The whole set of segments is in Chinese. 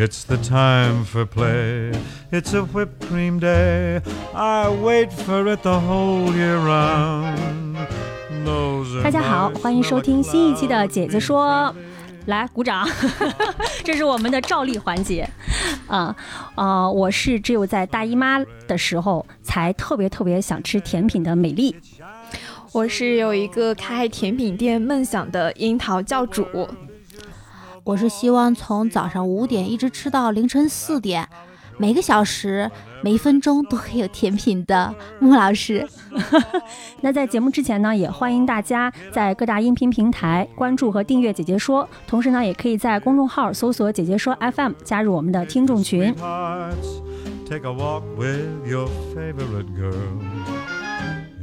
it's the time for play. It's a whipped cream day. I wait for it the whole year round. 大家好欢迎收听新一期的姐姐说。来鼓掌。这是我们的照例环节。啊啊我是只有在大姨妈的时候才特别特别想吃甜品的美丽。我是有一个开甜品店梦想的樱桃教主。我是希望从早上五点一直吃到凌晨四点，每个小时每一分钟都会有甜品的穆老师。那在节目之前呢，也欢迎大家在各大音频平台关注和订阅“姐姐说”，同时呢，也可以在公众号搜索“姐姐说 FM” 加入我们的听众群。Take a walk with your favorite girl.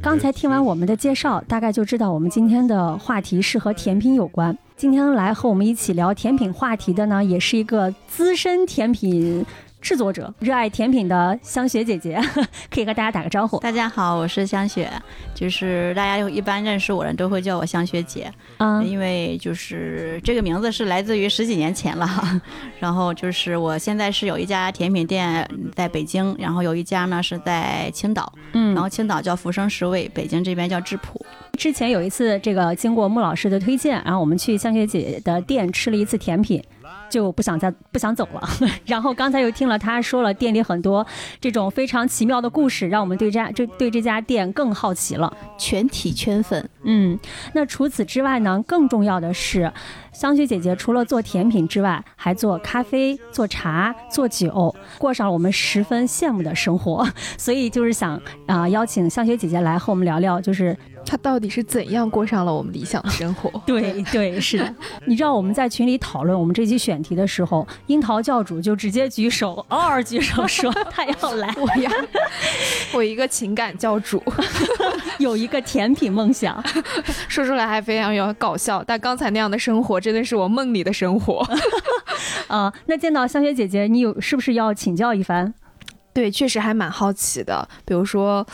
刚才听完我们的介绍，大概就知道我们今天的话题是和甜品有关。今天来和我们一起聊甜品话题的呢，也是一个资深甜品制作者、热爱甜品的香雪姐姐，可以和大家打个招呼。大家好，我是香雪，就是大家有一般认识我的人都会叫我香雪姐，嗯，因为就是这个名字是来自于十几年前了。然后就是我现在是有一家甜品店在北京，然后有一家呢是在青岛，嗯，然后青岛叫浮生十味，北京这边叫质朴。之前有一次，这个经过穆老师的推荐，然后我们去香雪姐的店吃了一次甜品，就不想再不想走了。然后刚才又听了他说了店里很多这种非常奇妙的故事，让我们对这这对这家店更好奇了。全体圈粉，嗯，那除此之外呢，更重要的是，香雪姐姐除了做甜品之外，还做咖啡、做茶、做酒，过上了我们十分羡慕的生活。所以就是想啊、邀请香雪姐姐来和我们聊聊，就是他到底是怎样过上了我们理想的 生活？对对是的，你知道我们在群里讨论我们这期选题的时候，樱桃教主就直接举手，嗷嗷举手说 他要来，我要，我一个情感教主，有一个甜品梦想。说出来还非常有搞笑，但刚才那样的生活真的是我梦里的生活。啊、那见到香雪姐姐，你有是不是要请教一番？对，确实还蛮好奇的，比如说。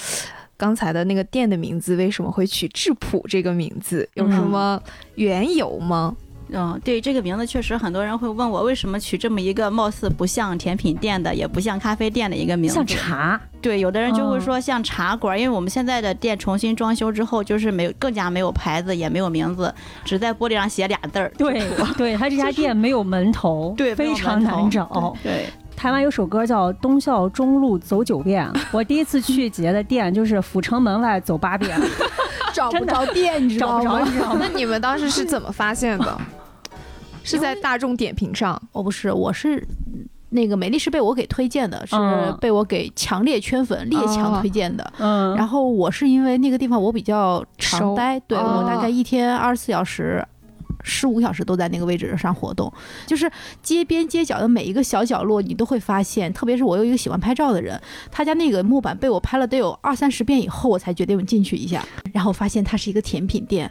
刚才的那个店的名字为什么会取“质朴”这个名字？有什么缘由吗？嗯，对这个名字确实很多人会问我为什么取这么一个貌似不像甜品店的，也不像咖啡店的一个名字。像茶，对，有的人就会嗯说像茶馆，因为我们现在的店重新装修之后，就是没有更加没有牌子，也没有名字，只在玻璃上写俩字儿。对 对，他这家店没有门头，对，非常难找。对，台湾有首歌叫《东校中路走九遍》，我第一次去姐姐的店就是阜成门外走八遍，找不着店，你知道找不着，吗？你知道吗？那你们当时是怎么发现的？是在大众点评上？哦，不是，我是。那个美丽是被我给推荐的，是嗯被我给强烈圈粉、列强推荐的。嗯，然后我是因为那个地方我比较常熟待，对哦我大概一天二十四小时。十五个小时都在那个位置上活动，就是街边街角的每一个小角落，你都会发现。特别是我有一个喜欢拍照的人，他家那个木板被我拍了得有二三十遍以后，我才决定进去一下，然后发现它是一个甜品店。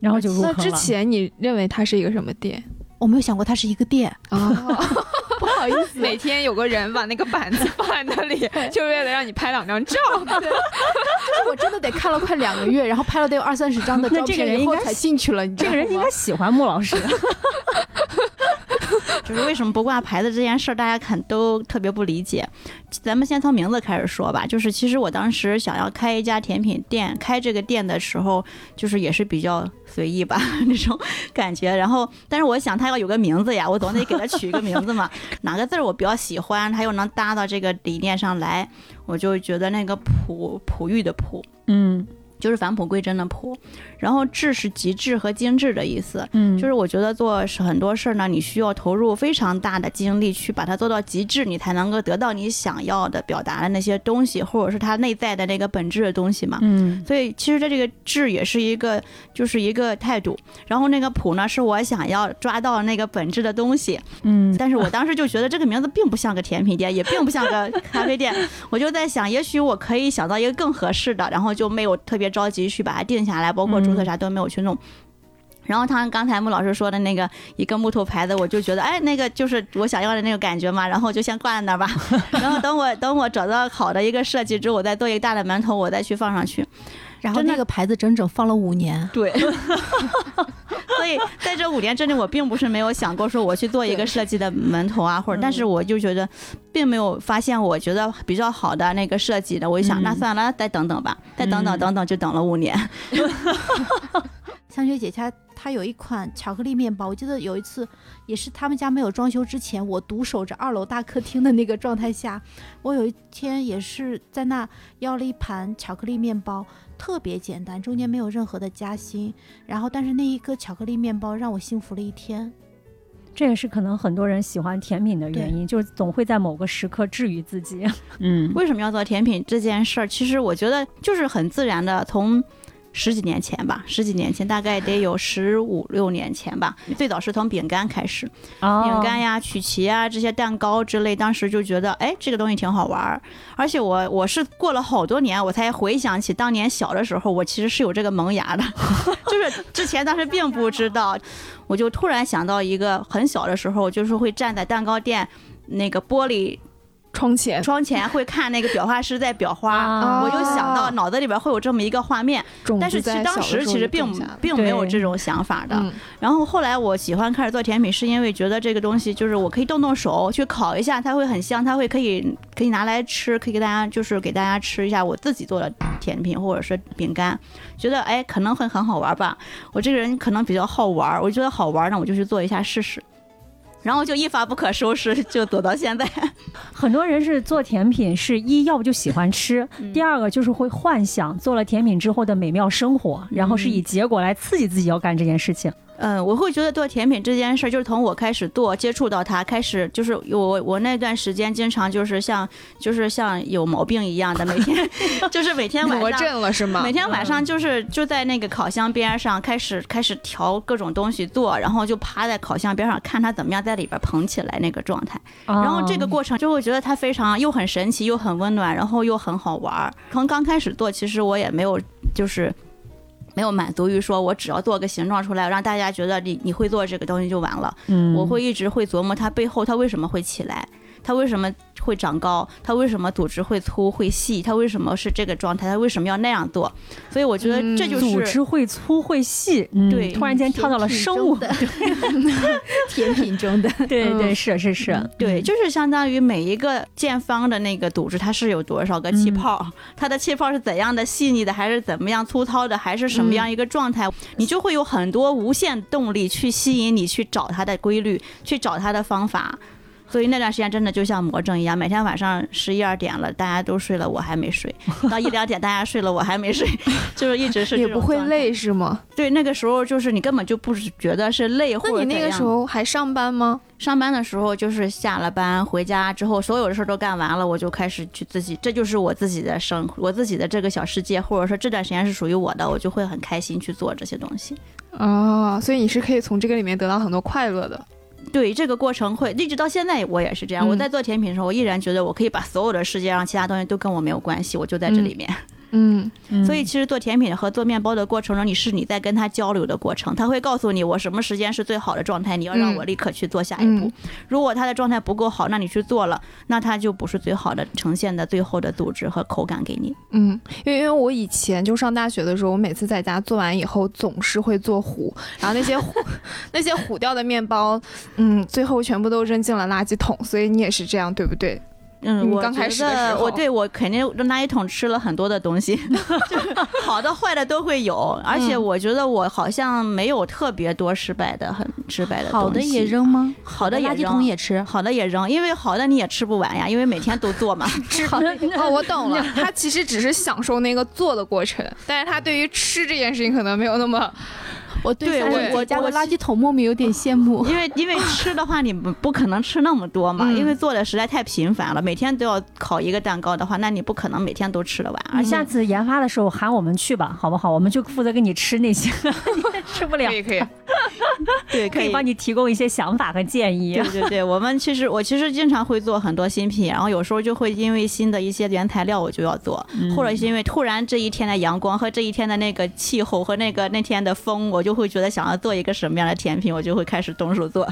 然后就入那之坑了。前你认为它是一个什么店我没有想过它是一个店，啊？不好意思，每天有个人把那个板子放在那里，就为了让你拍两张照。我真的得看了快两个月，然后拍了得有二三十张的那照这个人应该片以后才进去了。你知道吗这个人应该喜欢穆老师，就是为什么不挂牌子这件事儿，大家肯都特别不理解。咱们先从名字开始说吧，就是其实我当时想要开一家甜品店，开这个店的时候，就是也是比较随意吧 那种感觉。然后，但是我想他要有个名字呀，我总得给他取一个名字嘛，哪个字儿我比较喜欢，它又能搭到这个理念上来，我就觉得那个璞璞玉的璞，嗯，就是返璞归真的璞。然后致是极致和精致的意思，嗯，就是我觉得做很多事儿呢，你需要投入非常大的精力去把它做到极致，你才能够得到你想要的表达的那些东西，或者是它内在的那个本质的东西嘛。嗯所以其实它这个质也是一个，就是一个态度。然后那个朴呢，是我想要抓到那个本质的东西。嗯，但是我当时就觉得这个名字并不像个甜品店，也并不像个咖啡店。我就在想，也许我可以想到一个更合适的，然后就没有特别着急去把它定下来，包括注册啥都没有去弄。然后他刚才穆老师说的那个一个木头牌子，我就觉得，哎，那个就是我想要的那个感觉嘛，然后就先挂在那儿吧。然后等我等我找到好的一个设计之后，我再做一个大的馒头，我再去放上去。然后那个牌子整整放了五年，对，所以在这五年之内，我并不是没有想过说我去做一个设计的门头啊，或者，但是我就觉得并没有发现我觉得比较好的那个设计的，我就想那算了，再等等吧，再等等等等，就等了五年。香雪姐家她有一款巧克力面包，我记得有一次也是他们家没有装修之前，我独守着二楼大客厅的那个状态下，我有一天也是在那要了一盘巧克力面包，特别简单，中间没有任何的夹心，然后但是那一个巧克力面包让我幸福了一天。这也是可能很多人喜欢甜品的原因，就是总会在某个时刻治愈自己。嗯为什么要做甜品这件事儿？其实我觉得就是很自然的，从十几年前吧，十几年前大概得有十五六年前吧，最早是从饼干开始，哦饼干呀、曲奇啊这些蛋糕之类，当时就觉得哎这个东西挺好玩儿，而且我我是过了好多年我才回想起当年小的时候，我其实是有这个萌芽的，就是之前当时并不知道，我就突然想到一个很小的时候，就是会站在蛋糕店那个玻璃窗前窗前会看那个裱花师在裱花。啊我就想到脑子里边会有这么一个画面，但是其实当时其实并并没有这种想法的。嗯然后后来我喜欢开始做甜品，是因为觉得这个东西就是我可以动动手去烤一下，它会很香，它会可以可以拿来吃，可以给大家就是给大家吃一下我自己做的甜品或者是饼干，觉得哎可能会很好玩吧。我这个人可能比较好玩，我觉得好玩那，我就去做一下试试。然后就一发不可收拾，就走到现在。很多人是做甜品，是一要不就喜欢吃，嗯第二个就是会幻想做了甜品之后的美妙生活，然后是以结果来刺激自己要干这件事情。嗯，我会觉得做甜品这件事儿，就是从我开始做，接触到它，开始就是我我那段时间经常就是像就是像有毛病一样的，每天 就是每天晚魔上。怔了是吗？每天晚上就是就在那个烤箱边上开始开始调各种东西做，然后就趴在烤箱边上看它怎么样在里边膨起来那个状态。然后这个哦过程就会觉得它非常又很神奇，又很温暖，然后又很好玩儿。从刚开始做，其实我也没有就是没有满足于说我只要做个形状出来，让大家觉得你你会做这个东西就完了。嗯我会一直会琢磨它背后它为什么会起来，它为什么会长高，它为什么组织会粗会细，它为什么是这个状态，它为什么要那样做。所以我觉得这就嗯组。织会粗会细，嗯对突然间跳到了生物，的。甜品中的，对对是是是，对，就是相当于每一个见方的那个组织，它是有多少个气嗯。泡，它的气泡是怎样的细腻的，还是怎么样粗糙的，还是什么样一个状态，你就会有很多无限动力去吸引你去找它的规律，去找它的方法。所以那段时间真的就像魔怔一样，每天晚上十一二点了，大家都睡了，我还没睡；到一两点大家睡了，我还没睡，就是一直是也。不会累是吗？对，那个时候就是你根本就不是觉得是累或那你那个时候还上班吗？上班的时候，就是下了班回家之后，所有的事儿都干完了，我就开始去自己，这就是我自己的生活，我自己的这个小世界，或者说这段时间是属于我的，我就会很开心去做这些东西。哦，所以你是可以从这个里面得到很多快乐的。对这个过程会一直到现在，我也是这样。嗯我在做甜品的时候，我依然觉得我可以把所有的世界上其他东西都跟我没有关系，我就在这里面。嗯，嗯所以其实做甜品和做面包的过程中，你是你在跟他交流的过程，他会告诉你我什么时间是最好的状态，你要让嗯我立刻去做下一步。嗯如果他的状态不够好，那你去做了，那他就不是最好的呈现的最后的组织和口感给你。嗯，因为因为我以前就上大学的时候，我每次在家做完以后总是会做糊，然后那些糊 那些糊掉的面包，嗯，最后全部都扔进了垃圾桶。所以你也是这样，对不对？嗯，嗯我觉刚开始我对我肯定垃圾桶吃了很多的东西，就好的坏的都会有，而且嗯我觉得我好像没有特别多失败的很失败的东西，好的也，扔吗？好的也垃圾，桶也吃。好的也扔，因为好的你也吃不完呀，因为每天都做嘛。哦，我懂了，他其实只是享受那个做的过程，但是他对于吃这件事情可能没有那么我对像我我家我的垃圾桶莫名有点羡慕。因为因为吃的话，你不不可能吃那么多嘛，嗯因为做的实在太频繁了，每天都要烤一个蛋糕的话，那你不可能每天都吃得完。而下次研发的时候喊我们去吧，好不好？我们就负责给你吃那些，吃不了可，以可以，对，可以帮你提供一些想法和建议对。对对，我们其实我其实经常会做很多新品，然后有时候就会因为新的一些原材料我就要做，嗯或者是因为突然这一天的阳光和这一天的那个气候和那个那天的风，我就会觉得想要做一个什么样的甜品，我就会开始动手做，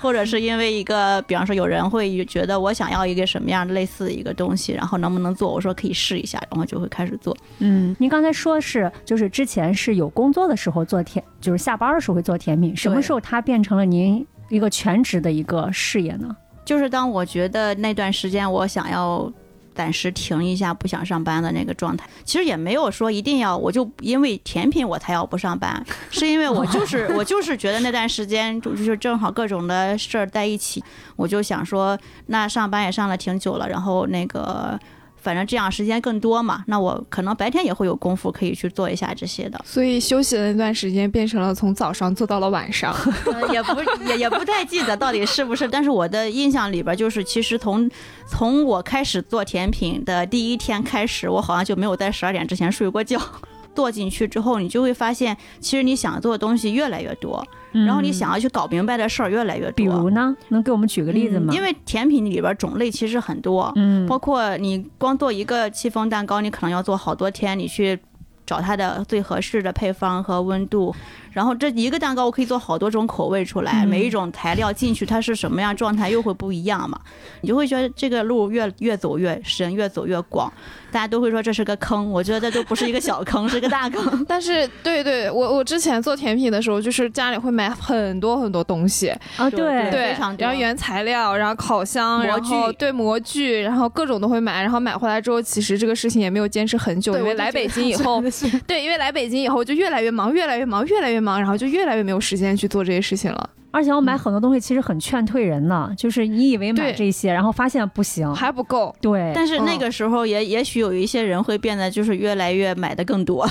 或者是因为一个，比方说有人会觉得我想要一个什么样类似的一个东西，然后能不能做，我说可以试一下，然后就会开始做。嗯，您刚才说是，就是之前是有工作的时候做甜，就是下班的时候会做甜品，什么时候它变成了您一个全职的一个事业呢？就是当我觉得那段时间我想要暂时停一下，不想上班的那个状态，其实也没有说一定要我就因为甜品我才要不上班，是因为我就是 我就是觉得那段时间就就是正好各种的事儿在一起，我就想说，那上班也上了挺久了，然后那个。反正这样时间更多嘛，那我可能白天也会有功夫可以去做一下这些的。所以休息的那段时间变成了从早上做到了晚上。呃也不也也不太记得到底是不是，但是我的印象里边就是，其实从从我开始做甜品的第一天开始，我好像就没有在十二点之前睡过觉。做进去之后，你就会发现，其实你想做的东西越来越多，然后你想要去搞明白的事儿越来越多。嗯比如呢？能给我们举个例子吗？嗯因为甜品里边种类其实很多，嗯，包括你光做一个戚风蛋糕，你可能要做好多天，你去找它的最合适的配方和温度，然后这一个蛋糕我可以做好多种口味出来，嗯。每一种材料进去它是什么样状态又会不一样嘛，你就会觉得这个路越越走越深，越走越广，大家都会说这是个坑，我觉得这都不是一个小坑，是个大坑。但是，对对，我我之前做甜品的时候，就是家里会买很多很多东西，啊，对。对对非常，然后原材料，然后烤箱，然后具对模具，然后各种都会买。然后买回来之后，其实这个事情也没有坚持很久，对因为来北京以后，对，因为来北京以后就越来越忙，越来越忙，越来越忙，然后就越来越没有时间去做这些事情了，而且我买很多东西其实很劝退人呢，就是你以为买这些，然后发现不行，还不够。对，但是那个时候也也许有一些人会变得就是越来越买的更多，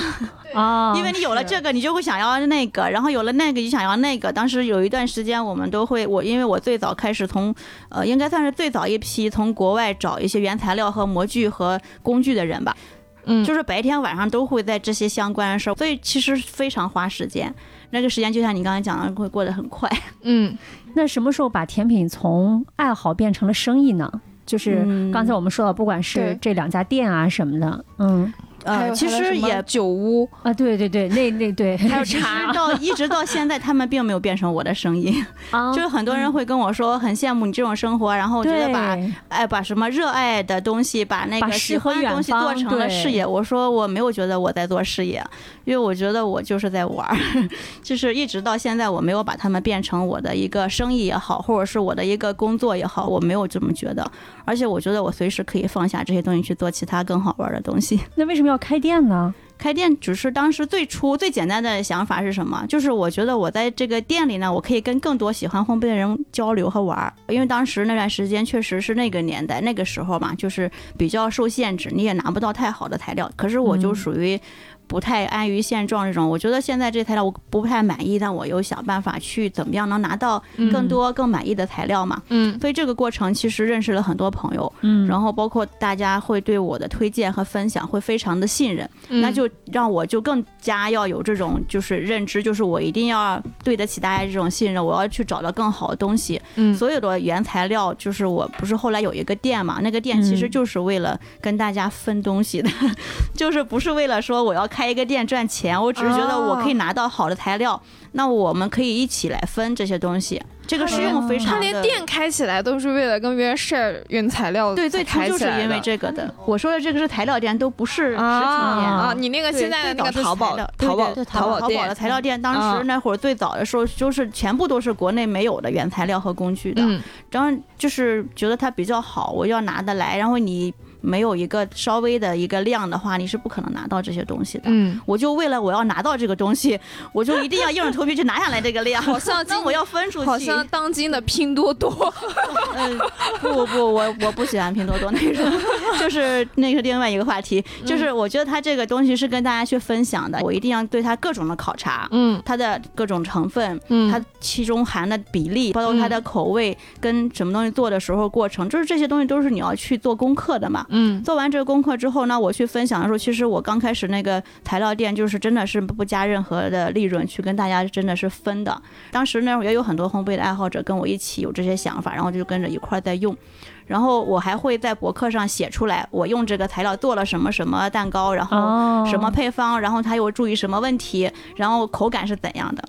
啊，因为你有了这个，你就会想要那个，然后有了那个，你想要那个。当时有一段时间，我们都会，我因为我最早开始从，呃，应该算是最早一批从国外找一些原材料和模具和工具的人吧，嗯，就是白天晚上都会在这些相关的事儿，所以其实非常花时间。那个时间就像你刚才讲的，会过得很快。嗯，那什么时候把甜品从爱好变成了生意呢？就是嗯刚才我们说的，不管是这两家店啊什么的，嗯呃，其实也酒屋，啊，对对对，那那对，还有茶到一直到现在，他们并没有变成我的生意。啊，就是很多人会跟我说，很羡慕你这种生活，然后我觉得把对哎，把什么热爱的东西，把那个喜欢的东西做成了事业。我说我没有觉得我在做事业，因为我觉得我就是在玩儿，就是一直到现在我没有把他们变成我的一个生意也好，或者是我的一个工作也好，我没有这么觉得。而且我觉得我随时可以放下这些东西去做其他更好玩的东西。那为什么要开店呢？开店只是当时最初最简单的想法是什么？就是我觉得我在这个店里呢，我可以跟更多喜欢烘焙的人交流和玩儿。因为当时那段时间确实是那个年代，那个时候嘛，就是比较受限制，你也拿不到太好的材料。可是我就嗯属于。不太安于现状这种，我觉得现在这材料我不太满意，但我又想办法去怎么样能拿到更多更满意的材料嘛。嗯所以这个过程其实认识了很多朋友，嗯然后包括大家会对我的推荐和分享会非常的信任。嗯，那就让我就更加要有这种就是认知，就是我一定要对得起大家这种信任，我要去找到更好的东西。嗯所有的原材料，就是我不是后来有一个店嘛，那个店其实嗯就是为了跟大家分东西的，就是不是为了说我要开一个店赚钱，我只是觉得我可以拿到好的材料，那我们可以一起来分这些东西。这个是用非常他连店开起来都是为了跟别人 share 原材料对对，才开它就是因为这个的。我说的这个是材料店，都不是实体店。啊啊！你那个现在的那个淘宝淘宝淘宝淘宝的材料店，当啊时那会儿最早的时候，就是全部都是国内没有的原材料和工具的。嗯然后就是觉得它比较好，我要拿得来。然后你没有一个稍微的一个量的话，你是不可能拿到这些东西的。嗯，我就为了我要拿到这个东西，我就一定要硬着头皮去拿下来这个量。好像 今那我要分出去。好像当今的拼多多，嗯，不不不，我我不喜欢拼多多那种，就是那个另外一个话题，就是我觉得它这个东西是跟大家去分享的，我一定要对它各种的考察，嗯。它的各种成分，嗯。它其中含的比例，包括它的口味跟什么东西做的时候过程，就是这些东西都是你要去做功课的嘛。嗯做完这个功课之后呢，我去分享的时候，其实我刚开始那个材料店就是真的是不加任何的利润去跟大家真的是分的。当时那会儿也有很多烘焙的爱好者跟我一起有这些想法，然后就跟着一块儿在用。然后我还会在博客上写出来，我用这个材料做了什么什么蛋糕，然后哦，什么配方，然后它又注意什么问题，然后口感是怎样的。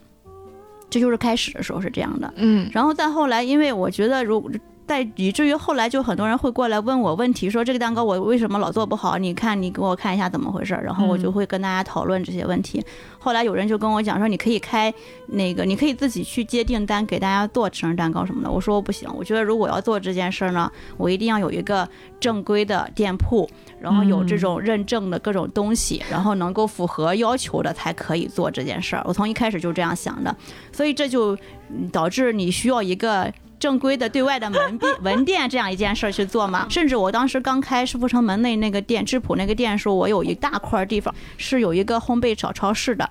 这就是开始的时候是这样的。嗯然后再后来，因为我觉得如在以至于后来就很多人会过来问我问题，说这个蛋糕我为什么老做不好？你看你给我看一下怎么回事儿。然后我就会跟大家讨论这些问题。后来有人就跟我讲说，你可以开那个，你可以自己去接订单给大家做生日蛋糕什么的。我说我不行，我觉得如果要做这件事儿呢，我一定要有一个正规的店铺，然后有这种认证的各种东西，然后能够符合要求的才可以做这件事儿。我从一开始就这样想的，所以这就嗯导致你需要一个。正规的对外的门店门店这样一件事儿去做嘛，甚至我当时刚开世福城门内那个店质朴那个店的时候，我有一大块儿地方是有一个烘焙小超市的，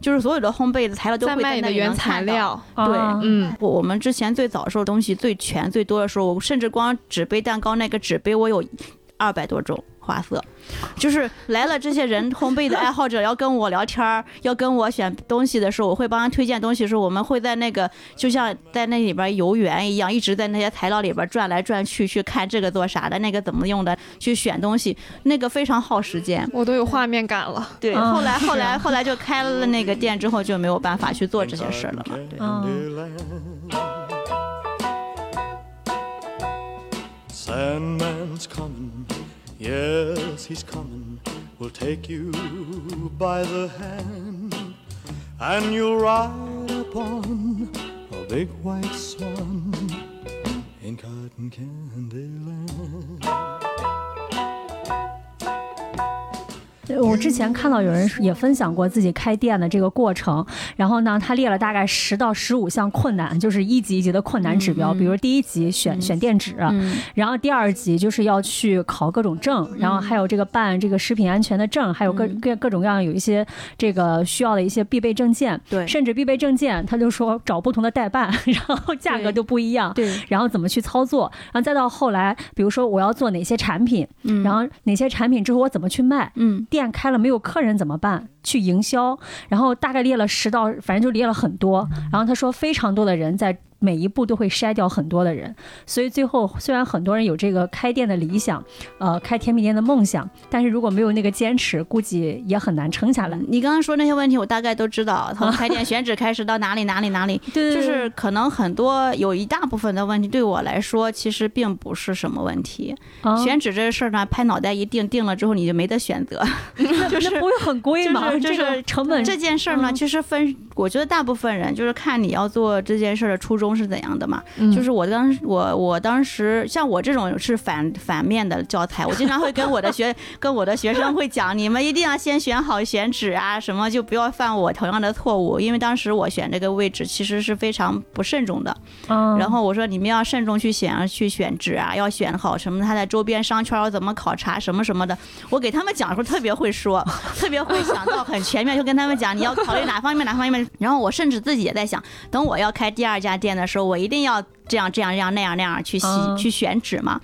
就是所有的烘焙的材料都在会那里卖你的原。材料，对啊嗯。我我们之前最早的时候东西最全最多的时候，我甚至光纸杯蛋糕那个纸杯我有二百多种花色，就是来了这些人烘焙的爱好者要跟我聊天儿，要跟我选东西的时候，我会帮他推荐东西的时候，我们会在那个就像在那里边游园一样，一直在那些材料里边转来转去，去看这个做啥的，那个怎么用的，去选东西，那个非常耗时间。我都有画面感了。对，啊后来后来后来就开了那个店之后，就没有办法去做这些事儿了嘛。对。嗯 Sandman's coming, yes, he's coming. Will take you by the hand, and you'll ride upon a big white swan in cotton candy land. 我之前看到有人也分享过自己开店的这个过程，然后呢，他列了大概十到十五项困难，就是一级一级的困难指标。比如第一级选选店址，嗯。然后第二级就是要去考各种证，然后还有这个办这个食品安全的证，还有各嗯。各各种各样有一些这个需要的一些必备证件，对。甚至必备证件，他就说找不同的代办，然后价格对都不一样。对，然后怎么去操作，然后再到后来，比如说我要做哪些产品，嗯。然后哪些产品之后我怎么去卖，嗯店开了没有客人怎么办？去营销，然后大概列了十到，反正就列了很多。然后他说，非常多的人在每一步都会筛掉很多的人，所以最后虽然很多人有这个开店的理想，呃，开甜品店的梦想，但是如果没有那个坚持，估计也很难撑下来。你刚刚说那些问题，我大概都知道，从开店选址开始到哪里哪里哪里，对就是可能很多有一大部分的问题对我来说其实并不是什么问题。啊选址这个事儿呢，拍脑袋一定定了之后你就没得选择。就是不会很贵吗？就是这个成本这件事儿呢，嗯其实分，我觉得大部分人就是看你要做这件事儿的初衷是怎样的嘛。嗯就是我当时我我当时像我这种是反反面的教材，我经常会跟我的学 跟我的学生会讲，你们一定要先选好选址啊，什么就不要犯我同样的错误，因为当时我选这个位置其实是非常不慎重的。嗯然后我说你们要慎重去选去选址啊，要选好什么它在周边商圈要怎么考察什么什么的。我给他们讲的时候特别会说，特别会想到很全面，就跟他们讲你要考虑哪方面哪方面。然后我甚至自己也在想，等我要开第二家店的时候，我一定要这样这样这样那样那样去洗嗯去选址嘛。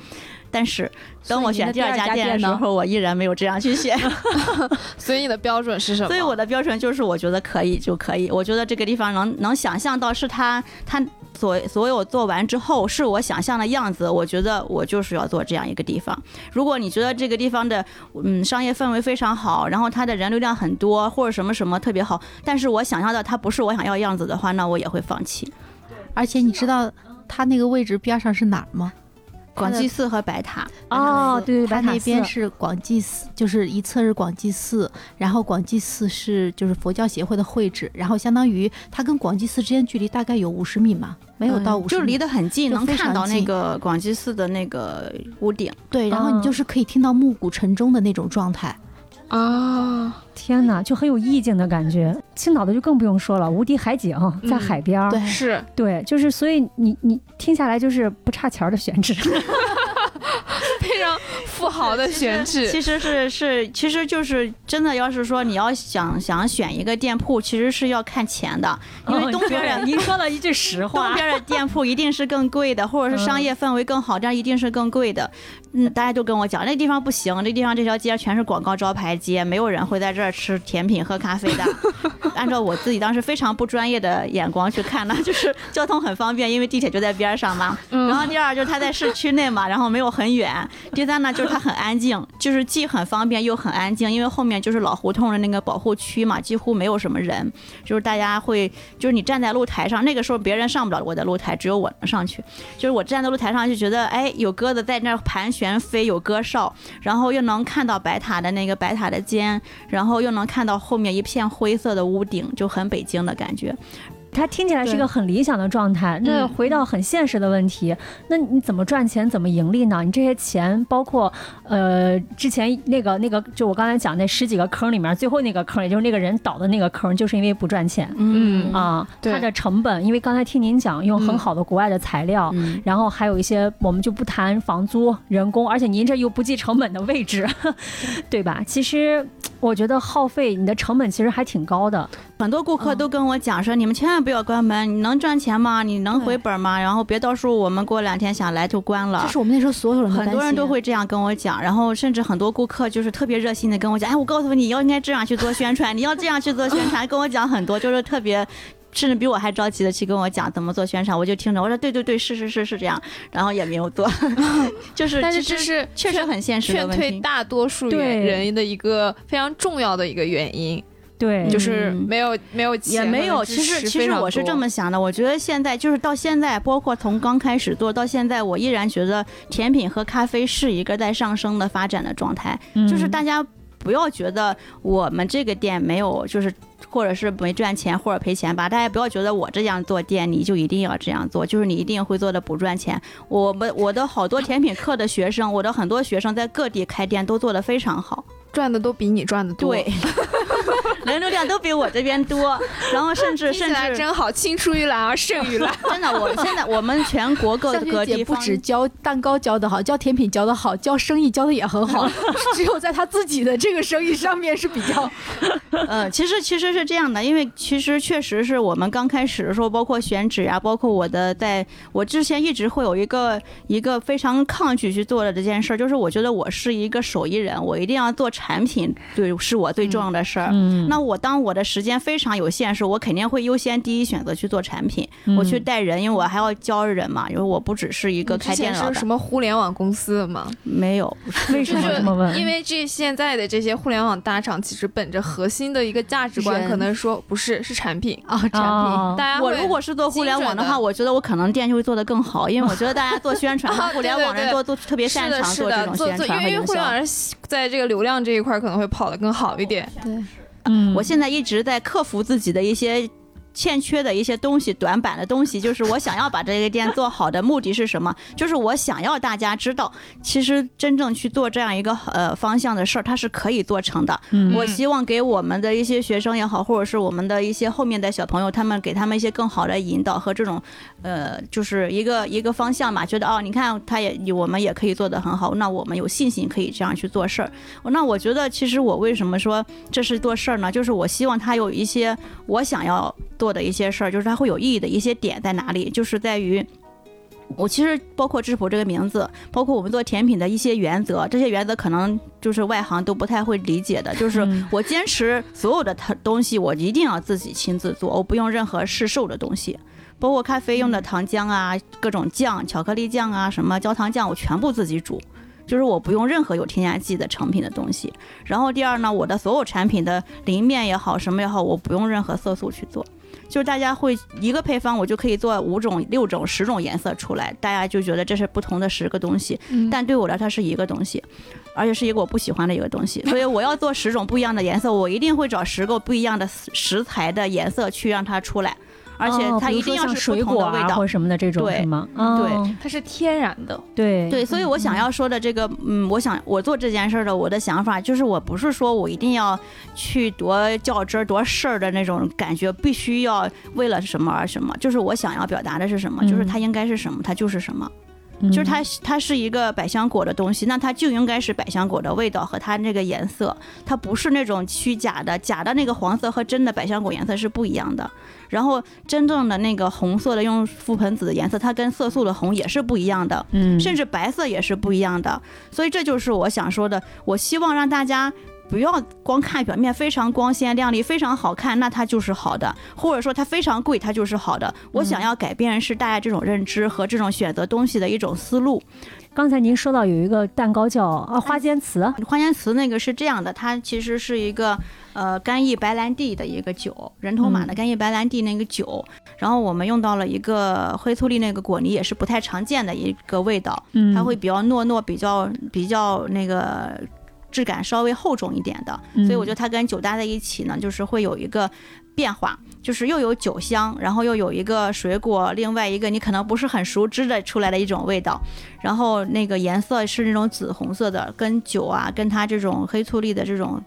但是等我选第二家家店的时候，我依然没有这样去选。所以你的标准是什么？所以我的标准就是，我觉得可以就可以。我觉得这个地方能能想象到是他他所所有做完之后是我想象的样子，我觉得我就是要做这样一个地方。如果你觉得这个地方的嗯商业氛围非常好，然后它的人流量很多，或者什么什么特别好，但是我想象到它不是我想要样子的话，那我也会放弃。而且你知道它那个位置边上是哪儿吗？广济寺和白塔，哦，对白塔那边是广济寺，就是一侧是广济寺，然后广济寺是就是佛教协会的会址，然后相当于它跟广济寺之间距离大概有五十米嘛，没有到五十、就离得很近，能看到那个广济寺的那个屋顶。对，然后你嗯就是可以听到暮鼓晨钟的那种状态。啊，天哪，就很有意境的感觉。青岛的就更不用说了，无敌海景，在嗯海边儿、对是对，就是所以你你听下来就是不差钱儿的选址。非常富豪的选址。其实是是，其实就是真的，要是说你要想想选一个店铺，其实是要看钱的，因为东边的对您说了一句实话东。边的店铺一定是更贵的，或者是商业氛围更好，这样一定是更贵的。嗯，大家都跟我讲，那地方不行，那地方这条街全是广告招牌街，没有人会在这儿吃甜品、喝咖啡的。按照我自己当时非常不专业的眼光去看呢，就是交通很方便，因为地铁就在边上嘛。然后第二就是它在市区内嘛，然后没有很远。第三呢，就是它很安静，就是既很方便又很安静，因为后面就是老胡同的那个保护区嘛，几乎没有什么人，就是大家会，就是你站在露台上，那个时候别人上不了我的露台，只有我能上去。就是我站在露台上就觉得，哎，有鸽子在那盘旋飞，有鸽哨，然后又能看到白塔的那个白塔的尖，然后又能看到后面一片灰色的屋顶，就很北京的感觉。它听起来是一个很理想的状态。那嗯回到很现实的问题，那你怎么赚钱，怎么盈利呢？你这些钱包括呃之前那个那个，就我刚才讲那十几个坑里面，最后那个坑，也就是那个人倒的那个坑，就是因为不赚钱。嗯啊，它的成本，因为刚才听您讲，用很嗯好的国外的材料，嗯，然后还有一些我们就不谈房租、人工，而且您这又不计成本的位置，对吧？其实我觉得耗费你的成本其实还挺高的。很多顾客都跟我讲说，你们千万不要关门，你能赚钱吗？你能回本吗？然后别到时候我们过两天想来就关了这。是我们那时候所有人的很多人都会这样跟我讲，然后甚至很多顾客就是特别热心的跟我讲，哎，我告诉你，你要应该这样去做宣传，你要这样去做宣传，跟我讲很多，就是特别。甚至比我还着急的去跟我讲怎么做宣传，我就听着，我说对对对，是是是是这样，然后也没有做，就是但是这是确实很现实的劝。退大多数对人的一个非常重要的一个原因，对，就是嗯没有没有钱也没有，其实其实我是这么想的，我觉得现在就是到现在，包括从刚开始做到现在，我依然觉得甜品和咖啡是一个在上升的发展的状态，就是嗯大家不要觉得我们这个店没有就是。或者是没赚钱或者赔钱吧，大家不要觉得我这样做店你就一定要这样做，就是你一定会做的不赚钱。我们我的好多甜品课的学生，我的很多学生在各地开店都做得非常好，赚的都比你赚的多。对，人流量都比我这边多，然后甚至 甚至来真好，青出于蓝而胜于蓝。真的，我现在我们全国各 地方，止教蛋糕教的好，教甜品教的好，教生意教的也很好，只有在他自己的这个生意上面是比较呃，其实其实是这样的，因为其实确实是我们刚开始的时候，包括选址啊，包括我的在，我之前一直会有一个一个非常抗拒去做的这件事儿，就是我觉得我是一个手艺人，我一定要做产品，对，是我最重要的事儿。嗯，那我当我的时间非常有限时，我肯定会优先第一选择去做产品，嗯我去带人，因为我还要教人嘛，因为我不只是一个开店的老板是什，么互联网公司的吗？没有，不 是为什么这么问？因为这现在的这些互联网大厂，其实本着核心的一个价值观，可能说不是是产品。啊产品。哦大家我如果是做互联网的话，我觉得我可能店就会做得更好，因为我觉得大家做宣传 互联网人对对对做都特别擅长做这种宣传和营销为互联网。人在这个流量这一块可能会跑得更好一点。嗯，我现在一直在克服自己的一些。欠缺的一些东西，短板的东西，就是我想要把这个店做好的目的是什么？就是我想要大家知道，其实真正去做这样一个呃方向的事儿，它是可以做成的。嗯我希望给我们的一些学生也好，或者是我们的一些后面的小朋友，他们给他们一些更好的引导和这种，呃，就是一个一个方向嘛。觉得哦，你看他也我们也可以做得很好，那我们有信心可以这样去做事儿。那我觉得其实我为什么说这是做事儿呢？就是我希望他有一些我想要做的一些事儿，就是它会有意义的一些点在哪里，就是在于。我其实包括质朴这个名字，包括我们做甜品的一些原则，这些原则可能就是外行都不太会理解的。就是嗯我坚持所有的东西，我一定要自己亲自做，我不用任何市售的东西，包括咖啡用的糖浆啊、各种酱、巧克力酱啊、什么焦糖酱，我全部自己煮。就是我不用任何有添加剂的成品的东西。然后第二呢，我的所有产品的淋面也好，什么也好，我不用任何色素去做。就是大家会一个配方，我就可以做五种、六种、十种颜色出来，大家就觉得这是不同的十个东西，嗯。但对我来说它是一个东西，而且是一个我不喜欢的一个东西，所以我要做十种不一样的颜色，我一定会找十个不一样的食材的颜色去让它出来，而且哦它一定要是水果的味道啊或。什么的这种对是吗？对它是天然的，对对，所以我想要说的这个，嗯，我想我做这件事儿的，我的想法就是，我不是说我一定要去多较真儿、多事儿的那种感觉，必须要为了什么而什么，就是我想要表达的是什么，就是它应该是什么，它就是什么。就是它它是一个百香果的东西，那它就应该是百香果的味道和它那个颜色，它不是那种虚假的，假的那个黄色和真的百香果颜色是不一样的。然后真正的那个红色的用覆盆子的颜色，它跟色素的红也是不一样的，嗯甚至白色也是不一样的。所以这就是我想说的，我希望让大家。不要光看表面非常光鲜亮丽、非常好看，那它就是好的；或者说它非常贵，它就是好的。我想要改变是大家这种认知和这种选择东西的一种思路。刚才您说到有一个蛋糕叫啊花间瓷，花间词那个是这样的，它其实是一个呃干邑白兰地的一个酒，人头马的干邑白兰地那个酒，然后我们用到了一个黑醋栗那个果泥，也是不太常见的一个味道，嗯它会比较糯糯，比较比较那个。质感稍微厚重一点的，嗯所以我觉得它跟酒搭在一起呢，就是会有一个变化，就是又有酒香，然后又有一个水果，另外一个你可能不是很熟知的出来的一种味道，然后那个颜色是那种紫红色的，跟酒啊，跟它这种黑醋栗的这种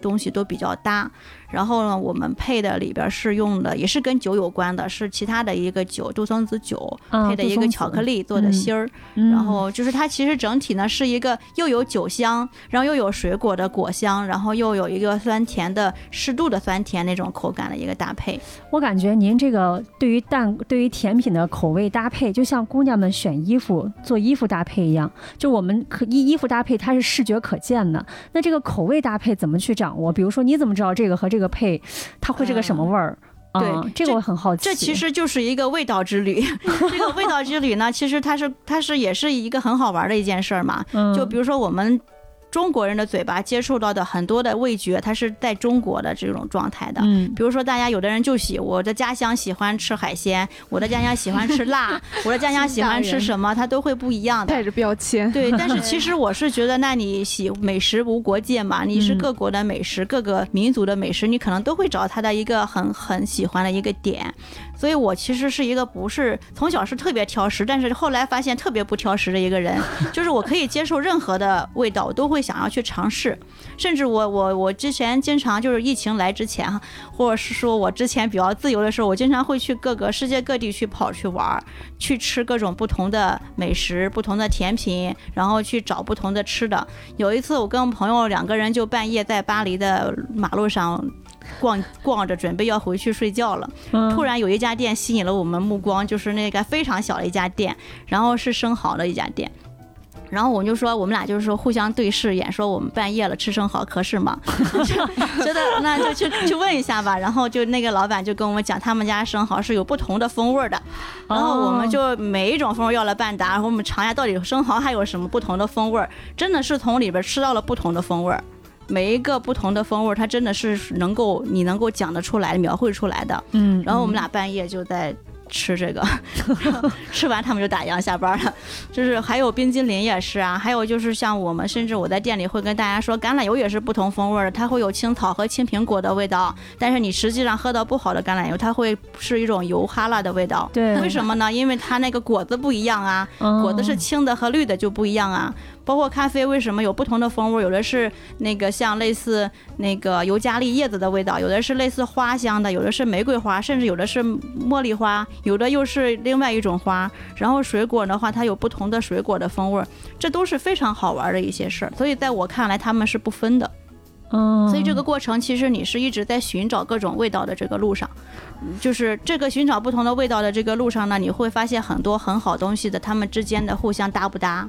东西都比较搭。然后呢，我们配的里边是用的，也是跟酒有关的，是其他的一个酒，杜松子酒啊配的一个巧克力做的嗯芯儿。嗯然后就是它其实整体呢是一个又有酒香，然后又有水果的果香，然后又有一个酸甜的适度的酸甜那种口感的一个搭配。我感觉您这个对于蛋、对于甜品的口味搭配，就像姑娘们选衣服做衣服搭配一样，就我们可衣衣服搭配它是视觉可见的，那这个口味搭配怎么去掌握？比如说你怎么知道这个和这个配，它会是个什么味儿？啊对这个我很好奇。这其实就是一个味道之旅。这个味道之旅呢，其实它是它是也是一个很好玩的一件事儿嘛。嗯就比如说我们中国人的嘴巴接触到的很多的味觉，它是在中国的这种状态的。嗯比如说，大家有的人就喜我的家乡喜欢吃海鲜，我的家乡喜欢吃辣，我的家乡喜欢吃什么，它都会不一样的。带着标签。对，但是 其实我是觉得，那你喜美食无国界嘛，你是嗯各国的美食，各个民族的美食，你可能都会找它的一个很很喜欢的一个点。所以我其实是一个不是从小是特别挑食，但是后来发现特别不挑食的一个人，就是我可以接受任何的味道，我都会想要去尝试。甚至我我我之前经常就是疫情来之前哈，或者是说我之前比较自由的时候，我经常会去各个世界各地去跑去玩儿，去吃各种不同的美食、不同的甜品，然后去找不同的吃的。有一次我跟朋友两个人就半夜在巴黎的马路上。逛逛着，准备要回去睡觉了。嗯突然有一家店吸引了我们目光，就是那个非常小的一家店，然后是生蚝的一家店。然后我们就说，我们俩就是说互相对视一眼，说我们半夜了吃生蚝合适吗？觉得那就去去问一下吧。然后就那个老板就跟我们讲，他们家生蚝是有不同的风味儿的。然后我们就每一种风味要了半打，然后我们尝一下到底生蚝还有什么不同的风味儿，真的是从里边吃到了不同的风味儿。每一个不同的风味儿，它真的是能够你能够讲得出来、描绘出来的。嗯，然后我们俩半夜就在吃这个，吃完他们就打烊下班了。就是还有冰激凌也是啊，还有就是像我们，甚至我在店里会跟大家说，橄榄油也是不同风味的，它会有青草和青苹果的味道，但是你实际上喝到不好的橄榄油，它会是一种油哈喇的味道。对，为什么呢？因为它那个果子不一样啊，果子是青的和绿的就不一样啊。包括咖啡为什么有不同的风味？有的是那个像类似那个尤加利叶子的味道，有的是类似花香的，有的是玫瑰花，甚至有的是茉莉花，有的又是另外一种花。然后水果的话，它有不同的水果的风味，这都是非常好玩的一些事儿。所以在我看来，他们是不分的。嗯，所以这个过程其实你是一直在寻找各种味道的这个路上，就是这个寻找不同的味道的这个路上呢，你会发现很多很好东西的，它们之间的互相搭不搭。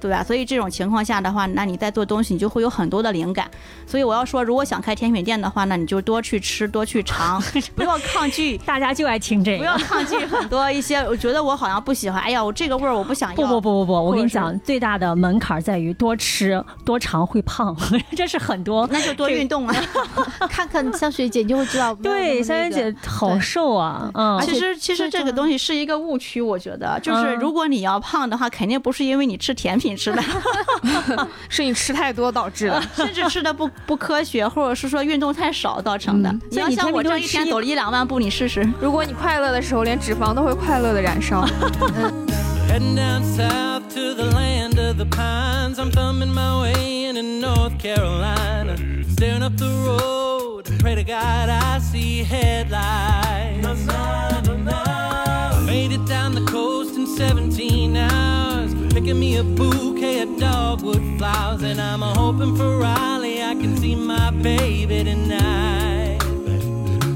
对吧？所以这种情况下的话，那你在做东西，你就会有很多的灵感。所以我要说，如果想开甜品店的话，那你就多去吃，多去尝，不要抗拒。大家就爱听这个不要。抗拒很多一些，我觉得我好像不喜欢，哎呀，我这个味儿我不想要。不不不不不，我跟你讲，最大的门槛在于多吃多尝会胖，这是很多。那就多运动啊。看看香雪姐你就会知道。对，香雪姐好瘦啊，嗯，其实其实这个东西是一个误区，我觉得就是嗯如果你要胖的话，肯定不是因为你吃甜品吃的，是你吃太多导致的。甚至吃的不不科学，或者是说运动太少造成的。嗯你要像我这一天走了一两万步，你试试。如果你快乐的时候，连脂肪都会快乐的燃烧。Heading down south to the land of the pines. I'm thumbing my way into North Carolina. Staring up the road and pray to God I see headlights. Made it down the coast in 17 hours. Picking me a bouquet of dogwood flowers. And I'm hoping for Raleigh. I can see my baby tonight.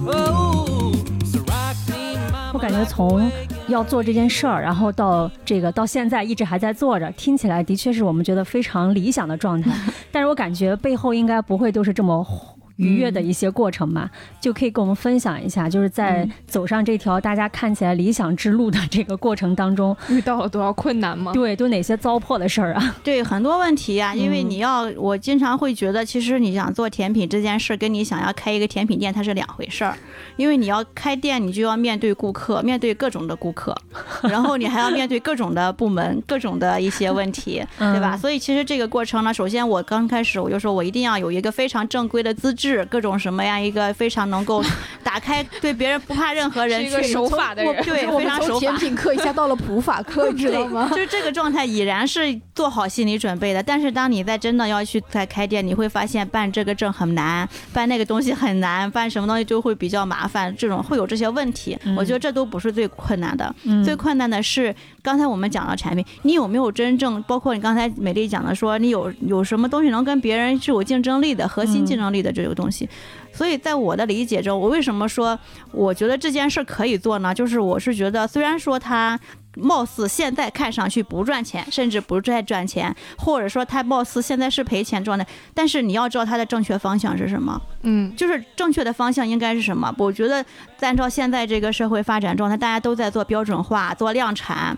Oh, so rock me, mama, 我感觉从要做这件事儿，然后到这个到现在一直还在做着，听起来的确是我们觉得非常理想的状态。但是我感觉背后应该不会都是这么。愉悦的一些过程吧，就可以跟我们分享一下，就是在走上这条大家看起来理想之路的这个过程当中，遇到了多少困难吗？对，都哪些糟粕的事儿啊？对很多问题呀、因为嗯你要，我经常会觉得，其实你想做甜品这件事，跟你想要开一个甜品店，它是两回事儿。因为你要开店，你就要面对顾客，面对各种的顾客，然后你还要面对各种的部门、各种的一些问题，对吧？嗯所以其实这个过程呢，首先我刚开始我就说我一定要有一个非常正规的资质，各种什么样一个非常能够 打开，对别人不怕任何人去是一个守法的人。对，我们从非常守法。甜品课一下到了普法课，知道吗？就是这个状态已然是做好心理准备的，但是当你在真的要去再开店，你会发现办这个证很难，办那个东西很难，办什么东西就会比较麻烦，这种会有这些问题。嗯我觉得这都不是最困难的，嗯最困难的是刚才我们讲的产品，你有没有真正，包括你刚才美丽讲的说，你有有什么东西能跟别人是有竞争力的，核心竞争力的这个东西。所以在我的理解中，我为什么说我觉得这件事可以做呢？就是我是觉得，虽然说它貌似现在看上去不赚钱，甚至不再赚钱，或者说它貌似现在是赔钱状态，但是你要知道它的正确方向是什么。嗯，就是正确的方向应该是什么？我觉得按照现在这个社会发展状态，大家都在做标准化、做量产，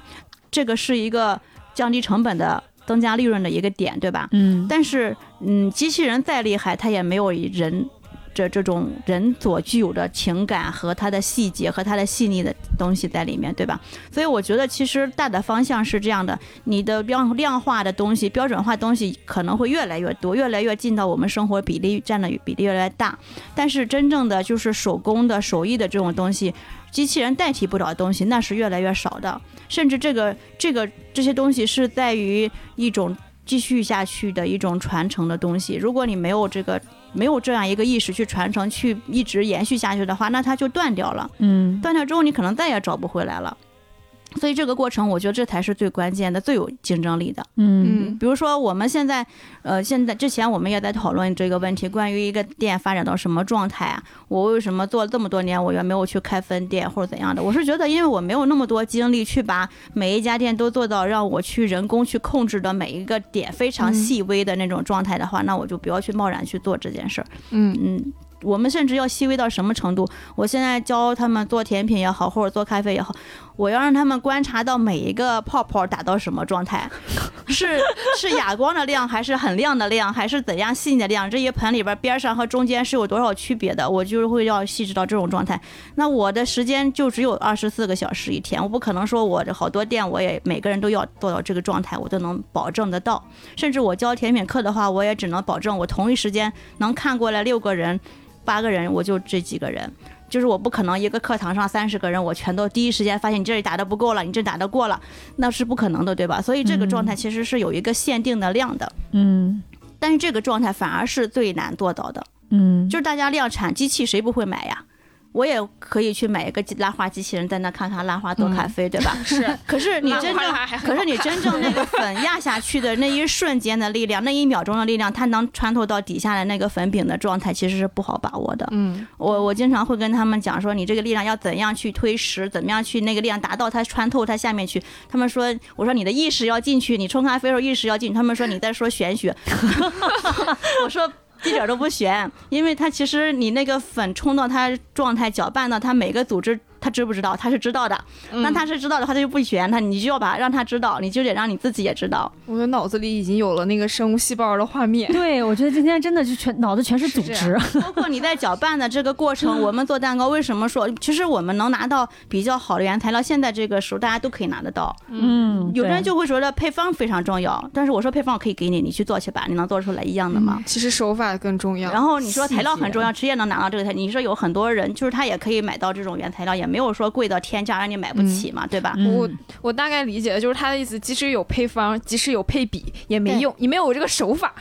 这个是一个降低成本的、增加利润的一个点，对吧？嗯但是，嗯，机器人再厉害，它也没有人这这种人所具有的情感和它的细节和它的细腻的东西在里面，对吧？所以我觉得其实大的方向是这样的：你的量量化的东西、标准化东西可能会越来越多，越来越进到我们生活比例占的比例越来越大。但是真正的就是手工的、手艺的这种东西。机器人代替不了的东西，那是越来越少的，甚至这个这个这些东西是在于一种继续下去的一种传承的东西。如果你没有这个没有这样一个意识去传承，去一直延续下去的话，那它就断掉了。嗯断掉之后，你可能再也找不回来了。所以这个过程，我觉得这才是最关键的、最有竞争力的。嗯嗯比如说，我们现在，呃，现在之前我们也在讨论这个问题，关于一个店发展到什么状态啊？我为什么做了这么多年，我也没有去开分店或者怎样的？我是觉得，因为我没有那么多精力去把每一家店都做到让我去人工去控制的每一个点非常嗯细微的那种状态的话，那我就不要去贸然去做这件事儿。嗯嗯，我们甚至要细微到什么程度？我现在教他们做甜品也好，或者做咖啡也好，我要让他们观察到每一个泡泡打到什么状态，是是哑光的亮，还是很亮的亮，还是怎样细腻的亮？这一盆里边边上和中间是有多少区别的？我就是会要细致到这种状态。那我的时间就只有二十四个小时一天，我不可能说我这好多店我也每个人都要做到这个状态，我都能保证得到。甚至我教甜品课的话，我也只能保证我同一时间能看过来六个人、八个人，我就这几个人。就是我不可能一个课堂上三十个人，我全都第一时间发现你这里打的不够了，你这打的过了，那是不可能的，对吧？所以这个状态其实是有一个限定的量的，嗯但是这个状态反而是最难做到的。嗯，就是大家量产机器谁不会买呀？我也可以去买一个机拉花机器人，在那看看拉花多咖啡，对吧？是，可是你真正，可是你真正那个粉压下去的那一瞬间的力量，那一秒钟的力量，它能穿透到底下的那个粉饼的状态，其实是不好把握的。嗯，我我经常会跟他们讲说，你这个力量要怎样去推实，怎么样去那个力量达到它穿透它下面去。他们说，我说你的意识要进去，你冲咖啡的时候意识要进去。他们说你在说玄学，我说。一点都不悬，因为它其实你那个粉冲到它状态，搅拌到它每个组织，他知不知道？他是知道的。那他是知道的话，他就不选，他你就要把让他知道，你就得让你自己也知道。我的脑子里已经有了那个生物细胞的画面。对，我觉得今天真的就全脑子全是组是织。包括你在搅拌的这个过程，我们做蛋糕为什么说，其实我们能拿到比较好的原材料，现在这个时候大家都可以拿得到。嗯，有的人就会觉得配方非常重要，但是我说配方我可以给你，你去做去吧，你能做出来一样的吗？其实手法更重要。然后你说材料很重要，谁也能拿到这个材。你说有很多人，就是他也可以买到这种原材料，也没有说贵到天价让你买不起嘛，对吧？我嗯我大概理解的就是他的意思，即使有配方，即使有配比，也没用，你没有这个手法，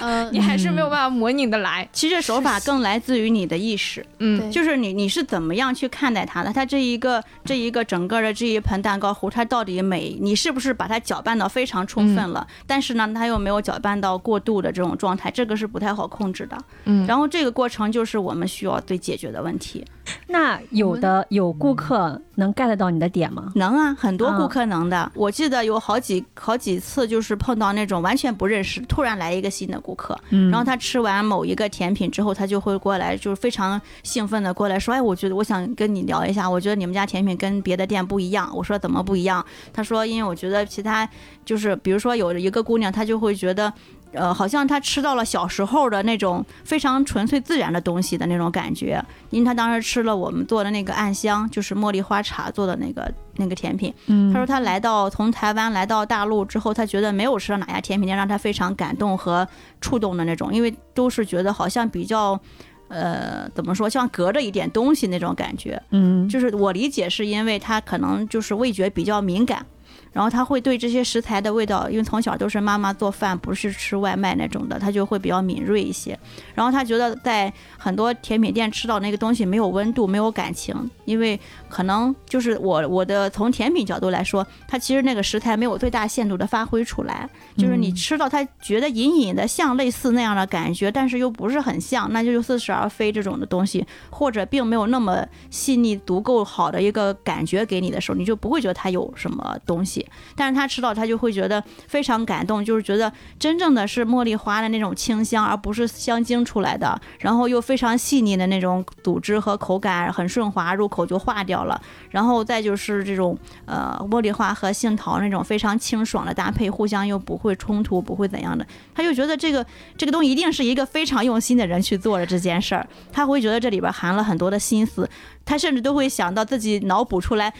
呃，你还是没有办法模拟的来。其实手法更来自于你的意识，嗯，就是你你是怎么样去看待它的。它这一个这一个整个的这一盆蛋糕糊，它到底美，你是不是把它搅拌到非常充分了？但是呢，它又没有搅拌到过度的这种状态，这个是不太好控制的。嗯然后这个过程就是我们需要对解决的问题。那有的有顾客能 get 到你的点吗？能啊，很多啊顾客能的。我记得有好几好几次，就是碰到那种完全不认识，突然来一个新的顾客，嗯然后他吃完某一个甜品之后，他就会过来，就是非常兴奋的过来说：“哎，我觉得我想跟你聊一下，我觉得你们家甜品跟别的店不一样。”我说：“怎么不一样？”他说：“因为我觉得其他就是，比如说有一个姑娘，她就会觉得。”呃，好像他吃到了小时候的那种非常纯粹自然的东西的那种感觉，因为他当时吃了我们做的那个暗香，就是茉莉花茶做的那个那个甜品，嗯他说他来到从台湾来到大陆之后，他觉得没有吃到哪家甜品店让他非常感动和触动的那种，因为都是觉得好像比较，呃，怎么说，像隔着一点东西那种感觉。嗯，就是我理解是因为他可能就是味觉比较敏感。然后他会对这些食材的味道，因为从小都是妈妈做饭，不是吃外卖那种的，他就会比较敏锐一些。然后他觉得在很多甜品店吃到那个东西没有温度，没有感情，因为可能就是我我的从甜品角度来说，它其实那个食材没有最大限度的发挥出来，就是你吃到它觉得隐隐的像类似那样的感觉，但是又不是很像，那就似是而非这种的东西，或者并没有那么细腻、足够好的一个感觉给你的时候，你就不会觉得它有什么东西。但是他吃到，他就会觉得非常感动，就是觉得真正的是茉莉花的那种清香，而不是香精出来的，然后又非常细腻的那种组织和口感很顺滑，入口就化掉好了。然后再就是这种呃茉莉花和杏桃那种非常清爽的搭配，互相又不会冲突，不会怎样的。他就觉得这个这个东西一定是一个非常用心的人去做的这件事儿，他会觉得这里边含了很多的心思，他甚至都会想到自己脑补出来。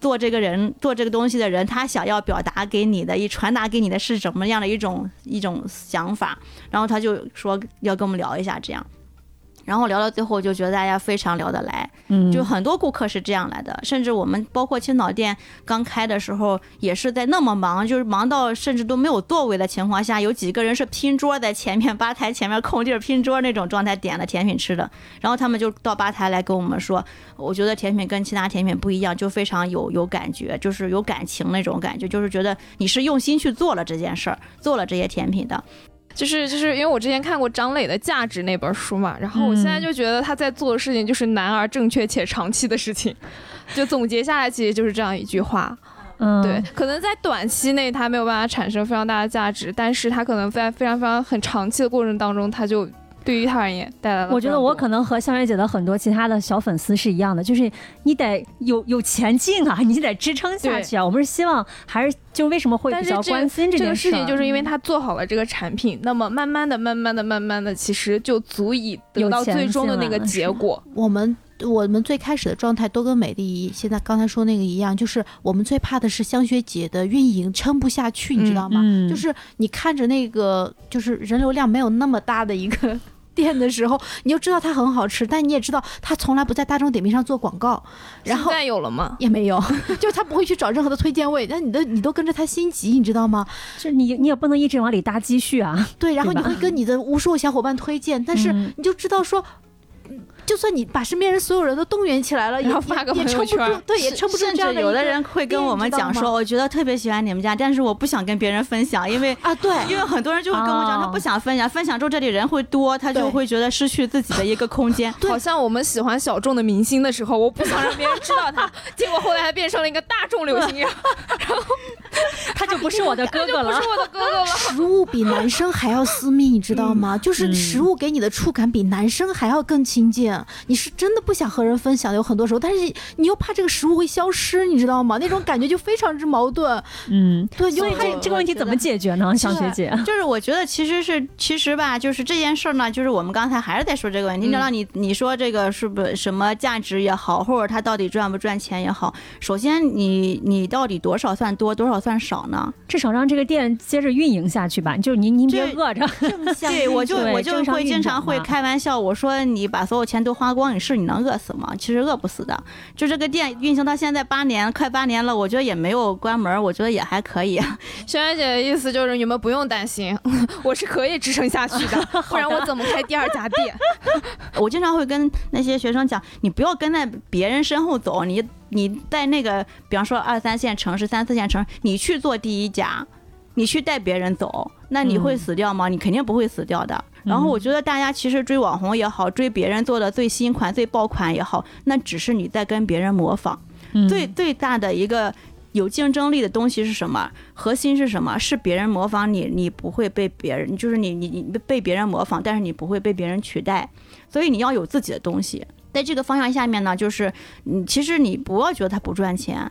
做这个人做这个东西的人，他想要表达给你的，一传达给你的是怎么样的一种一种想法，然后他就说要跟我们聊一下这样，然后聊到最后就觉得大家非常聊得来，嗯。就很多顾客是这样来的，甚至我们包括青岛店刚开的时候，也是在那么忙，就是忙到甚至都没有座位的情况下，有几个人是拼桌在前面吧台前面空地儿拼桌那种状态点了甜品吃的，然后他们就到吧台来跟我们说，我觉得甜品跟其他甜品不一样，就非常有有感觉，就是有感情那种感觉，就是觉得你是用心去做了这件事儿，做了这些甜品的，就是就是因为我之前看过张磊的《价值》那本书嘛，然后我现在就觉得他在做的事情就是难而正确且长期的事情，就总结下来其实就是这样一句话。嗯对，可能在短期内它没有办法产生非常大的价值，但是它可能在非常非常很长期的过程当中，它就对于他而言带来了。我觉得我可能和香月姐的很多其他的小粉丝是一样的，就是你得有有前进啊，你得支撑下去啊。我们是希望还是就为什么会比较关心这个件事儿事情，就是因为他做好了这个产品，那么慢慢的、慢慢的、慢慢的，其实就足以得到最终的那个结果。我们我们最开始的状态都跟美丽现在刚才说那个一样，就是我们最怕的是香雪姐的运营撑不下去，你知道吗？嗯就是你看着那个就是人流量没有那么大的一个。店的时候，你就知道它很好吃，但你也知道它从来不在大众点评上做广告，然后现在有了吗？也没有，就是他不会去找任何的推荐位，但你的你都跟着他心急，你知道吗？就你你也不能一直往里搭积蓄啊。对，然后你会跟你的无数小伙伴推荐，但是嗯你就知道说，就算你把身边人所有人都动员起来了，也然后发个朋友圈，对，也撑不住甚这样的有的人会跟我们讲说，我觉得特别喜欢你们家，但是我不想跟别人分享，因为啊，对，因为很多人就会跟我讲，哦他不想分享，分享之后这里人会多，他就会觉得失去自己的一个空间。好像我们喜欢小众的明星的时候，我不想让别人知道他，结果后来还变成了一个大众流行，然后 他就不是我的哥哥了不是。我的哥哥了。食物比男生还要私密，你知道吗？就是食物给你的触感比男生还要更亲近。你是真的不想和人分享，有很多时候，但是你又怕这个食物会消失，你知道吗？那种感觉就非常之矛盾。嗯，对，所以就这这个问题怎么解决呢？小学姐，就是我觉得其实是其实吧，就是这件事儿呢，就是我们刚才还是在说这个问题。你知道你你说这个是不是什么价值也好，或者它到底赚不赚钱也好，首先你你到底多少算多，多少算少呢？至少让这个店接着运营下去吧。就是您您别饿着。对，我就对我就会经常会开玩笑，我说你把所有钱都花光，你是你能饿死吗？其实饿不死的。就这个店运行到现在八年，快八年了，我觉得也没有关门，我觉得也还可以。轩辕姐的意思就是你们不用担心，我是可以支撑下去的，不然我怎么开第二家店？我经常会跟那些学生讲，你不要跟在别人身后走，你你在那个，比方说二三线城市、三四线城市，你去做第一家，你去带别人走，那你会嗯死掉吗？你肯定不会死掉的。然后我觉得大家其实追网红也好，追别人做的最新款、最爆款也好，那只是你在跟别人模仿。嗯最最大的一个有竞争力的东西是什么？核心是什么？是别人模仿你，你不会被别人，就是你你你被别人模仿，但是你不会被别人取代。所以你要有自己的东西。在这个方向下面呢，就是你其实你不要觉得它不赚钱，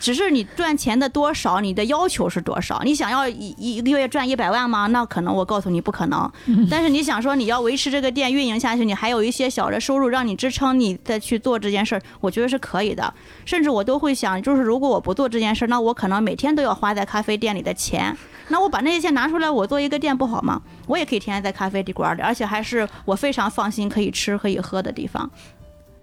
只是你赚钱的多少，你的要求是多少。你想要一一个月赚一百万吗？那可能我告诉你不可能。但是你想说你要维持这个店运营下去，你还有一些小的收入让你支撑你再去做这件事儿，我觉得是可以的。甚至我都会想，就是如果我不做这件事儿，那我可能每天都要花在咖啡店里的钱。那我把那些钱拿出来，我做一个店不好吗？我也可以天天在咖啡馆里，而且还是我非常放心可以吃可以喝的地方。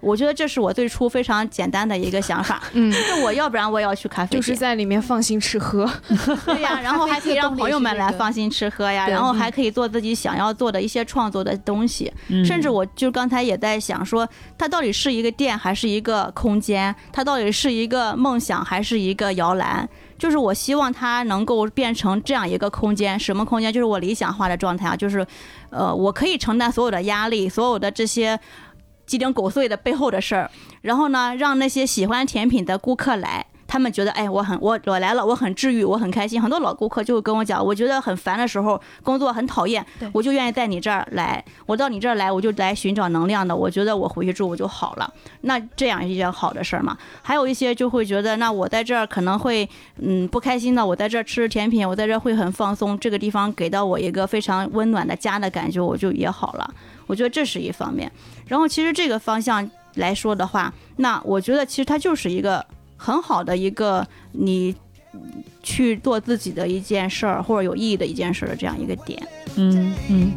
我觉得这是我最初非常简单的一个想法。嗯，就我要不然我也要去咖啡店，就是在里面放心吃喝。对呀，然后还可以让朋友们来放心吃喝呀，然后还可以做自己想要做的一些创作的东西。嗯甚至我就刚才也在想说，它到底是一个店还是一个空间？它到底是一个梦想还是一个摇篮？就是我希望它能够变成这样一个空间，什么空间？就是我理想化的状态啊，就是，呃，我可以承担所有的压力，所有的这些鸡零狗碎的背后的事儿，然后呢，让那些喜欢甜品的顾客来。他们觉得，哎，我很我我来了，我很治愈，我很开心。很多老顾客就会跟我讲，我觉得很烦的时候，工作很讨厌对，我就愿意在你这儿来。我到你这儿来，我就来寻找能量的。我觉得我回去之后我就好了。那这样一件好的事儿嘛。还有一些就会觉得，那我在这儿可能会嗯不开心的。我在这儿吃甜品，我在这儿会很放松。这个地方给到我一个非常温暖的家的感觉，我就也好了。我觉得这是一方面。然后其实这个方向来说的话，那我觉得其实它就是一个很好的一个你去做自己的一件事儿或者有意义的一件事儿的这样一个点。嗯嗯，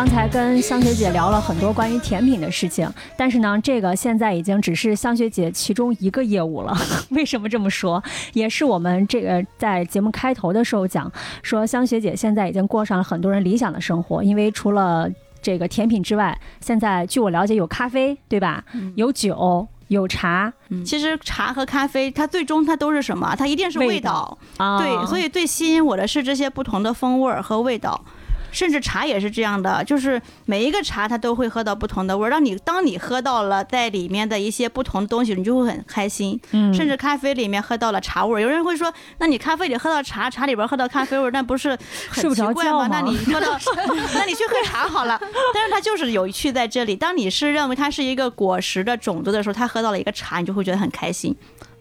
刚才跟香学姐聊了很多关于甜品的事情，但是呢，这个现在已经只是香学姐其中一个业务了。为什么这么说？也是我们这个在节目开头的时候讲，说香学姐现在已经过上了很多人理想的生活，因为除了这个甜品之外，现在据我了解有咖啡，对吧？有酒，有茶其实茶和咖啡，它最终它都是什么？它一定是味味道。啊。对，所以最吸引我的是这些不同的风味儿和味道。甚至茶也是这样的，就是每一个茶它都会喝到不同的味儿。让你当你喝到了在里面的一些不同的东西，你就会很开心。嗯，甚至咖啡里面喝到了茶味儿，有人会说，那你咖啡里喝到茶，茶里边喝到咖啡味儿，那不是很奇怪吗？吗那你喝到，那你去喝茶好了。但是它就是有趣在这里，当你是认为它是一个果实的种子的时候，它喝到了一个茶，你就会觉得很开心。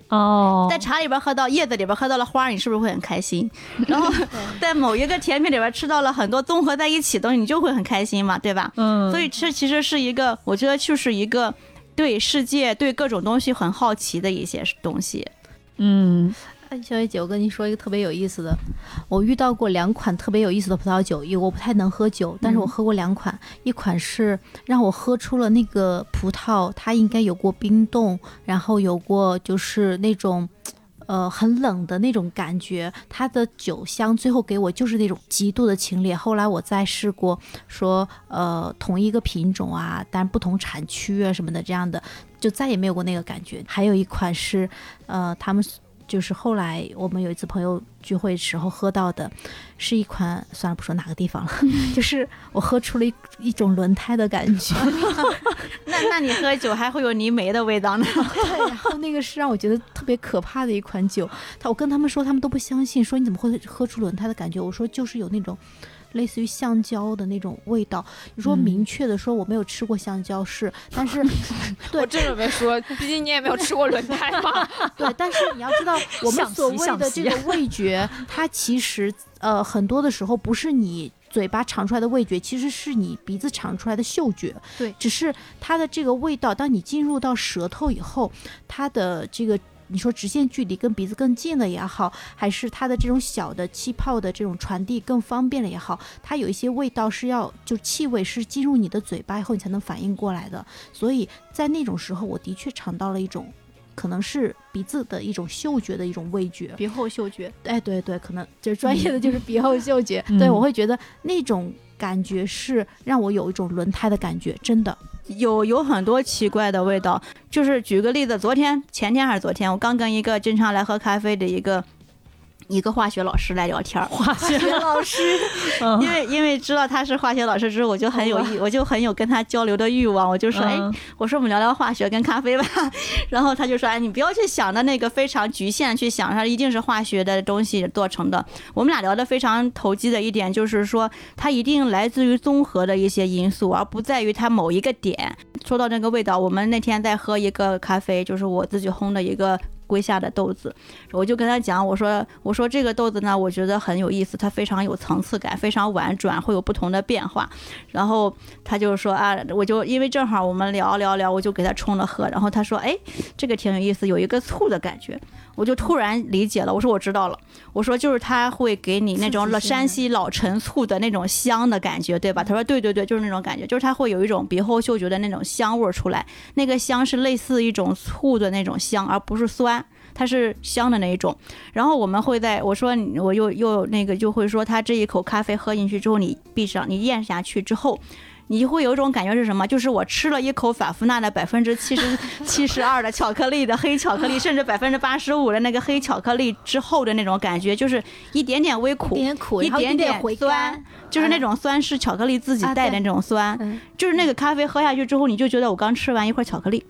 哦，在茶里边喝到叶子里边喝到了花，你是不是会很开心？然后 在某一个甜品里边吃到了很多综合在一起的东西，你就会很开心嘛，对吧？嗯，所以这其实是一个，我觉得就是一个对世界、对各种东西很好奇的一些东西。嗯，哎，小月姐，我跟你说一个特别有意思的，我遇到过两款特别有意思的葡萄酒，因为我不太能喝酒，但是我喝过两款，一款是让我喝出了那个葡萄它应该有过冰冻，然后有过就是那种。呃，很冷的那种感觉，它的酒香最后给我就是那种极度的清冽。后来我再试过，说呃同一个品种啊，但不同产区啊什么的这样的，就再也没有过那个感觉。还有一款是，呃，他们就是后来我们有一次朋友聚会时候喝到的，是一款算了不说哪个地方了，就是我喝出了一一种轮胎的感觉。那那你喝酒还会有泥煤的味道呢？对，然后那个是让我觉得特别可怕的一款酒。他我跟他们说，他们都不相信，说你怎么会喝出轮胎的感觉？我说就是有那种类似于香蕉的那种味道。你说明确的说我没有吃过香蕉是，但是 对我正准备说，毕竟你也没有吃过轮胎嘛。对，但是你要知道，我们所谓的这个 味觉，它其实呃很多的时候不是你嘴巴尝出来的味觉，其实是你鼻子尝出来的嗅觉。对只是它的这个味道，当你进入到舌头以后，它的这个。你说直线距离跟鼻子更近了也好，还是它的这种小的气泡的这种传递更方便了也好，它有一些味道是要就气味是进入你的嘴巴以后你才能反应过来的。所以在那种时候，我的确尝到了一种可能是鼻子的一种嗅觉的一种味觉。鼻后嗅觉，哎，对对，可能就是专业的就是鼻后嗅觉。嗯对我会觉得那种感觉是让我有一种轮胎的感觉，真的。有有很多奇怪的味道。就是举个例子，昨天、前天还是昨天，我刚跟一个经常来喝咖啡的一个一个化学老师来聊天儿。化学老师，嗯因为因为知道他是化学老师之后，我就很有意，我就很有跟他交流的欲望。我就说，哎，嗯我说我们聊聊化学跟咖啡吧。然后他就说，哎，你不要去想的那个非常局限，去想它一定是化学的东西做成的。我们俩聊的非常投机的一点就是说，它一定来自于综合的一些因素，而不在于它某一个点。说到那个味道，我们那天在喝一个咖啡，就是我自己烘的一个。龟下的豆子，我就跟他讲，我说我说这个豆子呢，我觉得很有意思，它非常有层次感，非常婉转，会有不同的变化。然后他就说啊，我就因为正好我们聊聊聊，我就给他冲了喝。然后他说，哎，这个挺有意思，有一个醋的感觉。我就突然理解了，我说我知道了，我说就是他会给你那种刺激性的山西老陈醋的那种香的感觉，对吧？他说对对对，就是那种感觉，就是它会有一种鼻后嗅觉的那种香味儿出来，那个香是类似一种醋的那种香，而不是酸。它是香的那一种，然后我们会在我说你我又又那个就会说，它这一口咖啡喝进去之后，你闭上，你咽下去之后，你会有一种感觉是什么？就是我吃了一口法芙娜的百分之七十 七十二的巧克力的黑巧克力，甚至百分之八十五的那个黑巧克力之后的那种感觉，就是一点点微苦，一点苦，一点点酸，就是那种酸是巧克力自己带的那种酸，嗯。就是那个咖啡喝下去之后，你就觉得我刚吃完一块巧克力。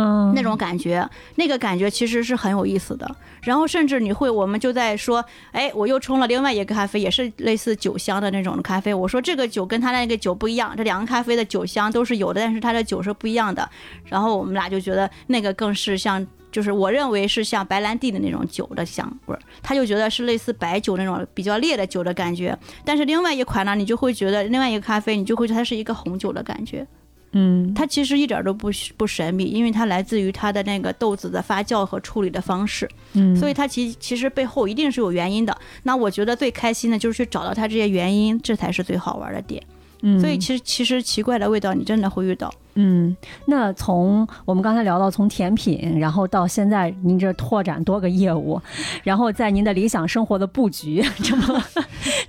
嗯，那种感觉，那个感觉其实是很有意思的。然后甚至你会，我们就在说，哎，我又冲了另外一个咖啡，也是类似酒香的那种咖啡。我说这个酒跟它那个酒不一样，这两个咖啡的酒香都是有的，但是它的酒是不一样的。然后我们俩就觉得那个更是像，就是我认为是像白兰地的那种酒的香味儿，他就觉得是类似白酒那种比较烈的酒的感觉。但是另外一款呢，你就会觉得另外一个咖啡，你就会觉得它是一个红酒的感觉。嗯，它其实一点都不不神秘，因为它来自于它的那个豆子的发酵和处理的方式，嗯，所以它其其实背后一定是有原因的。那我觉得最开心的就是去找到它这些原因，这才是最好玩的点。嗯，所以其实其实奇怪的味道你真的会遇到。嗯，那从我们刚才聊到从甜品，然后到现在您这拓展多个业务，然后在您的理想生活的布局这么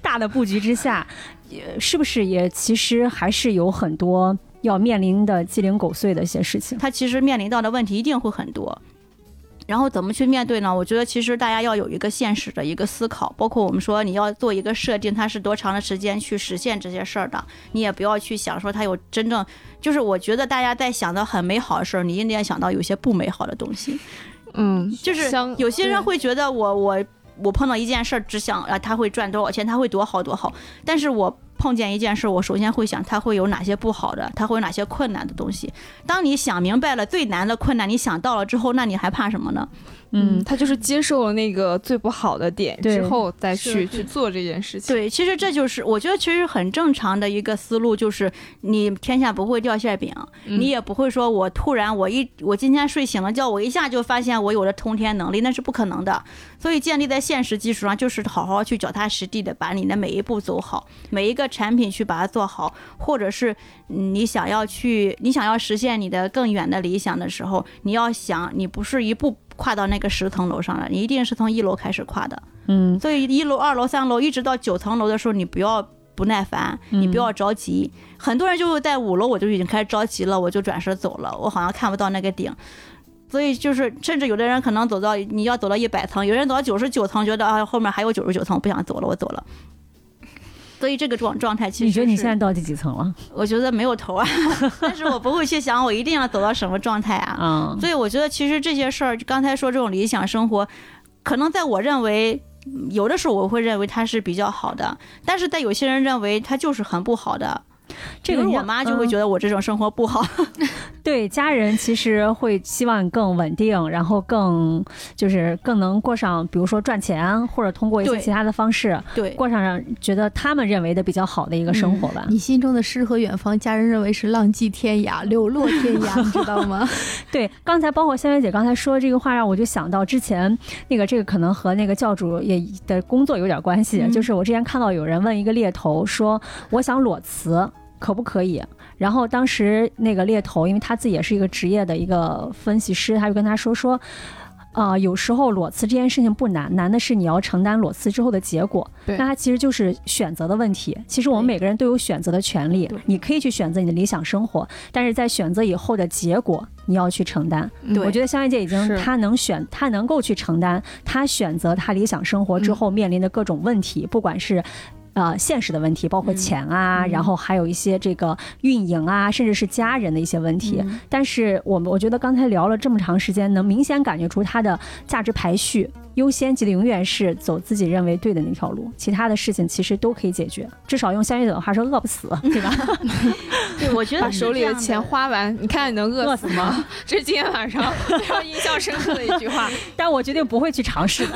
大的布局之下，也是不是也其实还是有很多要面临的鸡零狗碎的一些事情？他其实面临到的问题一定会很多。然后怎么去面对呢？我觉得其实大家要有一个现实的一个思考，包括我们说你要做一个设定，它是多长的时间去实现这些事儿的，你也不要去想说它有真正，就是我觉得大家在想的很美好的事儿，你一定要想到有些不美好的东西。嗯，就是有些人会觉得我我我碰到一件事儿，只想啊他会赚多少钱，他会多好多好，但是我碰见一件事，我首先会想它会有哪些不好的，它会有哪些困难的东西。当你想明白了最难的困难，你想到了之后，那你还怕什么呢？嗯，他就是接受了那个最不好的点之后，再去去做这件事情。对，其实这就是我觉得其实很正常的一个思路，就是你天下不会掉馅饼，嗯你也不会说我突然我一我今天睡醒了觉，我一下就发现我有了通天能力，那是不可能的。所以建立在现实基础上，就是好好去脚踏实地的把你的每一步走好，每一个产品去把它做好，或者是嗯你想要去你想要实现你的更远的理想的时候，你要想你不是一步。跨到那个十层楼上了，你一定是从一楼开始跨的。嗯所以一楼、二楼、三楼，一直到九层楼的时候，你不要不耐烦，嗯你不要着急。很多人就在五楼，我就已经开始着急了，我就转身走了，我好像看不到那个顶。所以就是，甚至有的人可能走到你要走到一百层，有人走到九十九层，觉得啊后面还有九十九层，我不想走了，我走了。所以这个状状态其实你觉得你现在到第几层了？我觉得没有头啊，但是我不会去想我一定要走到什么状态啊。嗯，所以我觉得其实这些事儿，刚才说这种理想生活，可能在我认为，嗯有的时候我会认为它是比较好的，但是在有些人认为它就是很不好的。这个我妈就会觉得我这种生活不好。对家人其实会希望更稳定，然后更就是更能过上，比如说赚钱，或者通过一些其他的方式对，过上让觉得他们认为的比较好的一个生活吧。你心中的诗和远方，家人认为是浪迹天涯、流落天涯，你知道吗？对，刚才包括香月姐刚才说这个话，让我就想到之前那个这个可能和那个教主也的工作有点关系，嗯就是我之前看到有人问一个猎头说，我想裸辞。可不可以？然后当时那个猎头，因为他自己也是一个职业的一个分析师，他就跟他说说，呃，有时候裸辞这件事情不难，难的是你要承担裸辞之后的结果。那它其实就是选择的问题。其实我们每个人都有选择的权利，你可以去选择你的理想生活，但是在选择以后的结果，你要去承担。我觉得香月姐已经是她能选，她能够去承担她选择她理想生活之后面临的各种问题，不管是。呃，现实的问题包括嗯钱啊，嗯然后还有一些这个运营啊，甚至是家人的一些问题。嗯但是我们我觉得刚才聊了这么长时间，能明显感觉出它的价值排序优先级的永远是走自己认为对的那条路，其他的事情其实都可以解决。至少用香月姐的话说，饿不死，对吧？对，我觉得把手里的钱钱花完，你看你能饿死吗？这是今天晚上非常印象深刻的一句话。但我决定不会去尝试。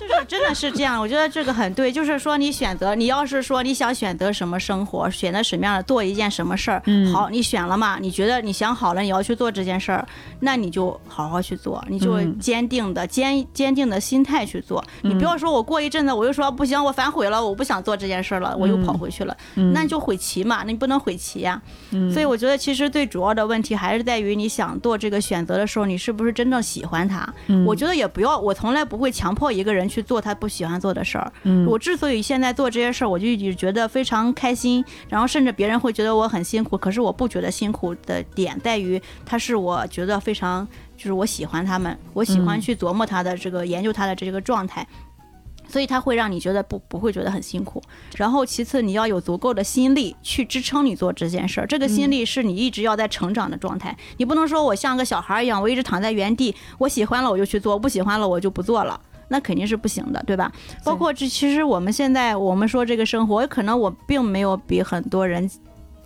就是真的是这样，我觉得这个很对。就是说，你选择，你要是说你想选择什么生活，选择什么样的做一件什么事儿，嗯好，你选了嘛？你觉得你想好了，你要去做这件事儿，那你就好好去做，你就嗯坚定的、坚坚定的心态去做。你不要说我过一阵子我又说不行，我反悔了，我不想做这件事儿了，我又跑回去了，嗯那你就悔棋嘛，那你不能悔棋呀、嗯所以我觉得其实最主要的问题还是在于你想做这个选择的时候，你是不是真正喜欢它？嗯我觉得也不要，我从来不会强迫一个人去做他不喜欢做的事儿。嗯我之所以现在做这些事儿，我就一直觉得非常开心，然后甚至别人会觉得我很辛苦，可是我不觉得辛苦的点在于，它是我觉得非常，就是我喜欢他们，我喜欢嗯去琢磨他的这个、研究他的这个状态。所以他会让你觉得不不会觉得很辛苦，然后其次你要有足够的心力去支撑你做这件事儿，这个心力是你一直要在成长的状态，你不能说我像个小孩儿一样，我一直躺在原地，我喜欢了我就去做，不喜欢了我就不做了。那肯定是不行的，对吧？包括这，其实我们现在我们说这个生活，可能我并没有比很多人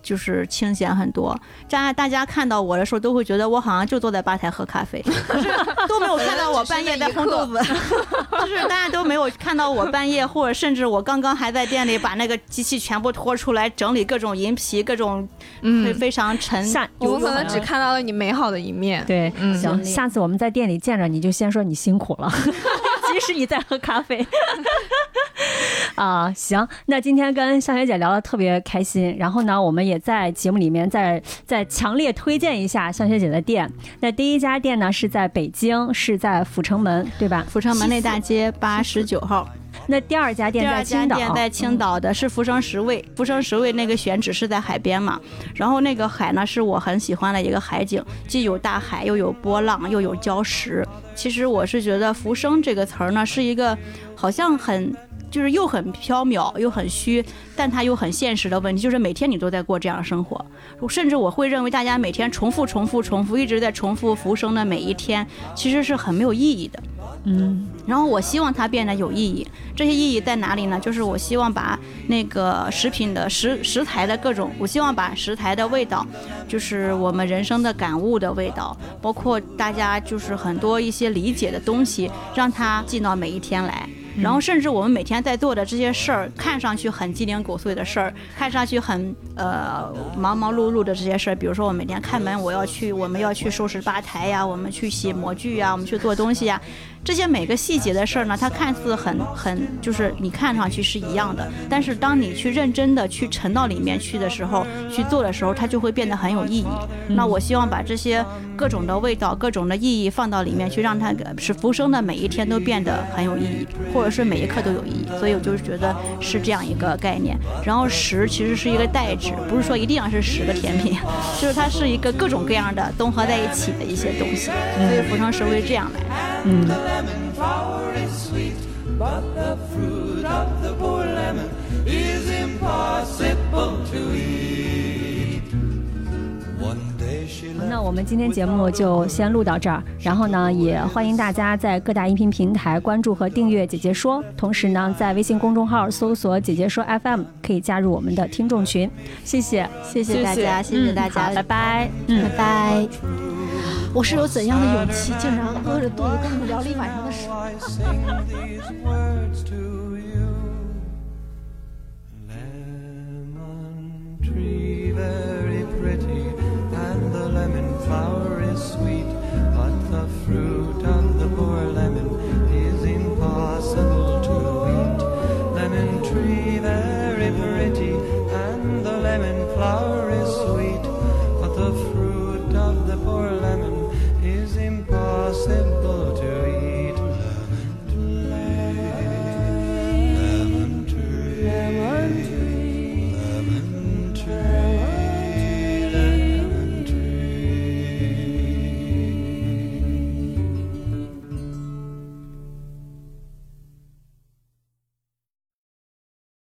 就是清闲很多。大家大家看到我的时候，都会觉得我好像就坐在吧台喝咖啡，可是都没有看到我半夜在烘豆子，就是大家都没有看到我半夜，或者甚至我刚刚还在店里把那个机器全部拖出来整理各种银皮，各种会嗯，非常沉。下我们可能只看到了你美好的一面。对，嗯行，下次我们在店里见着你就先说你辛苦了，即使你在喝咖啡。啊，行，那今天跟向学姐聊的特别开心，然后呢，我们也在节目里面再再强烈推荐一下向学姐的店。那第一家店呢是在北京，是在阜成门，对吧？阜成门内大街八十九号，那第二家店第二家在青岛，店在青岛的是福生十味，福生十味那个选址是在海边嘛，然后那个海呢是我很喜欢的一个海景，既有大海，又有波浪，又有礁石。其实我是觉得“浮生”这个词儿呢是一个好像很就是又很缥缈又很虚，但它又很现实的问题，就是每天你都在过这样的生活。甚至我会认为，大家每天重复、重复、重复，一直在重复浮生的每一天，其实是很没有意义的。嗯，然后我希望它变得有意义。这些意义在哪里呢？就是我希望把那个食品的食食材的各种，我希望把食材的味道，就是我们人生的感悟的味道，包括大家就是很多一些理解的东西，让它进到每一天来。然后甚至我们每天在做的这些事儿，看上去很鸡零狗碎的事儿，看上去很呃忙忙碌碌的这些事儿，比如说我每天开门，我要去我们要去收拾吧台呀，我们去洗模具呀，我们去做东西呀。这些每个细节的事儿呢，它看似很很就是你看上去是一样的，但是当你去认真的去沉到里面去的时候，去做的时候，它就会变得很有意义。那我希望把这些各种的味道、各种的意义放到里面去，让它使浮生的每一天都变得很有意义，或者是每一刻都有意义。所以我就是觉得是这样一个概念。然后十其实是一个代指，不是说一定要是十个甜品，就是它是一个各种各样的综合在一起的一些东西。所以浮生十会这样来。嗯。lemon flower is sweet, but the fruit of the poor lemon is impossible to eat. One day she 那我们今天节目就先录到这儿，然后呢，也欢迎大家在各大音频平台关注和订阅“姐姐说”，同时呢，在微信公众号搜索“姐姐说 FM”，可以加入我们的听众群。谢谢，谢谢大家，谢谢大家，拜拜，嗯，拜拜。我是有怎样的勇气，竟然饿着肚子跟你们聊了一晚上的事？I sing these words to you. Lemon tree very pretty, and the lemon flower is sweet, but the fruit of the poor lemon is impossible to eat. Lemon tree very pretty, and the lemon flower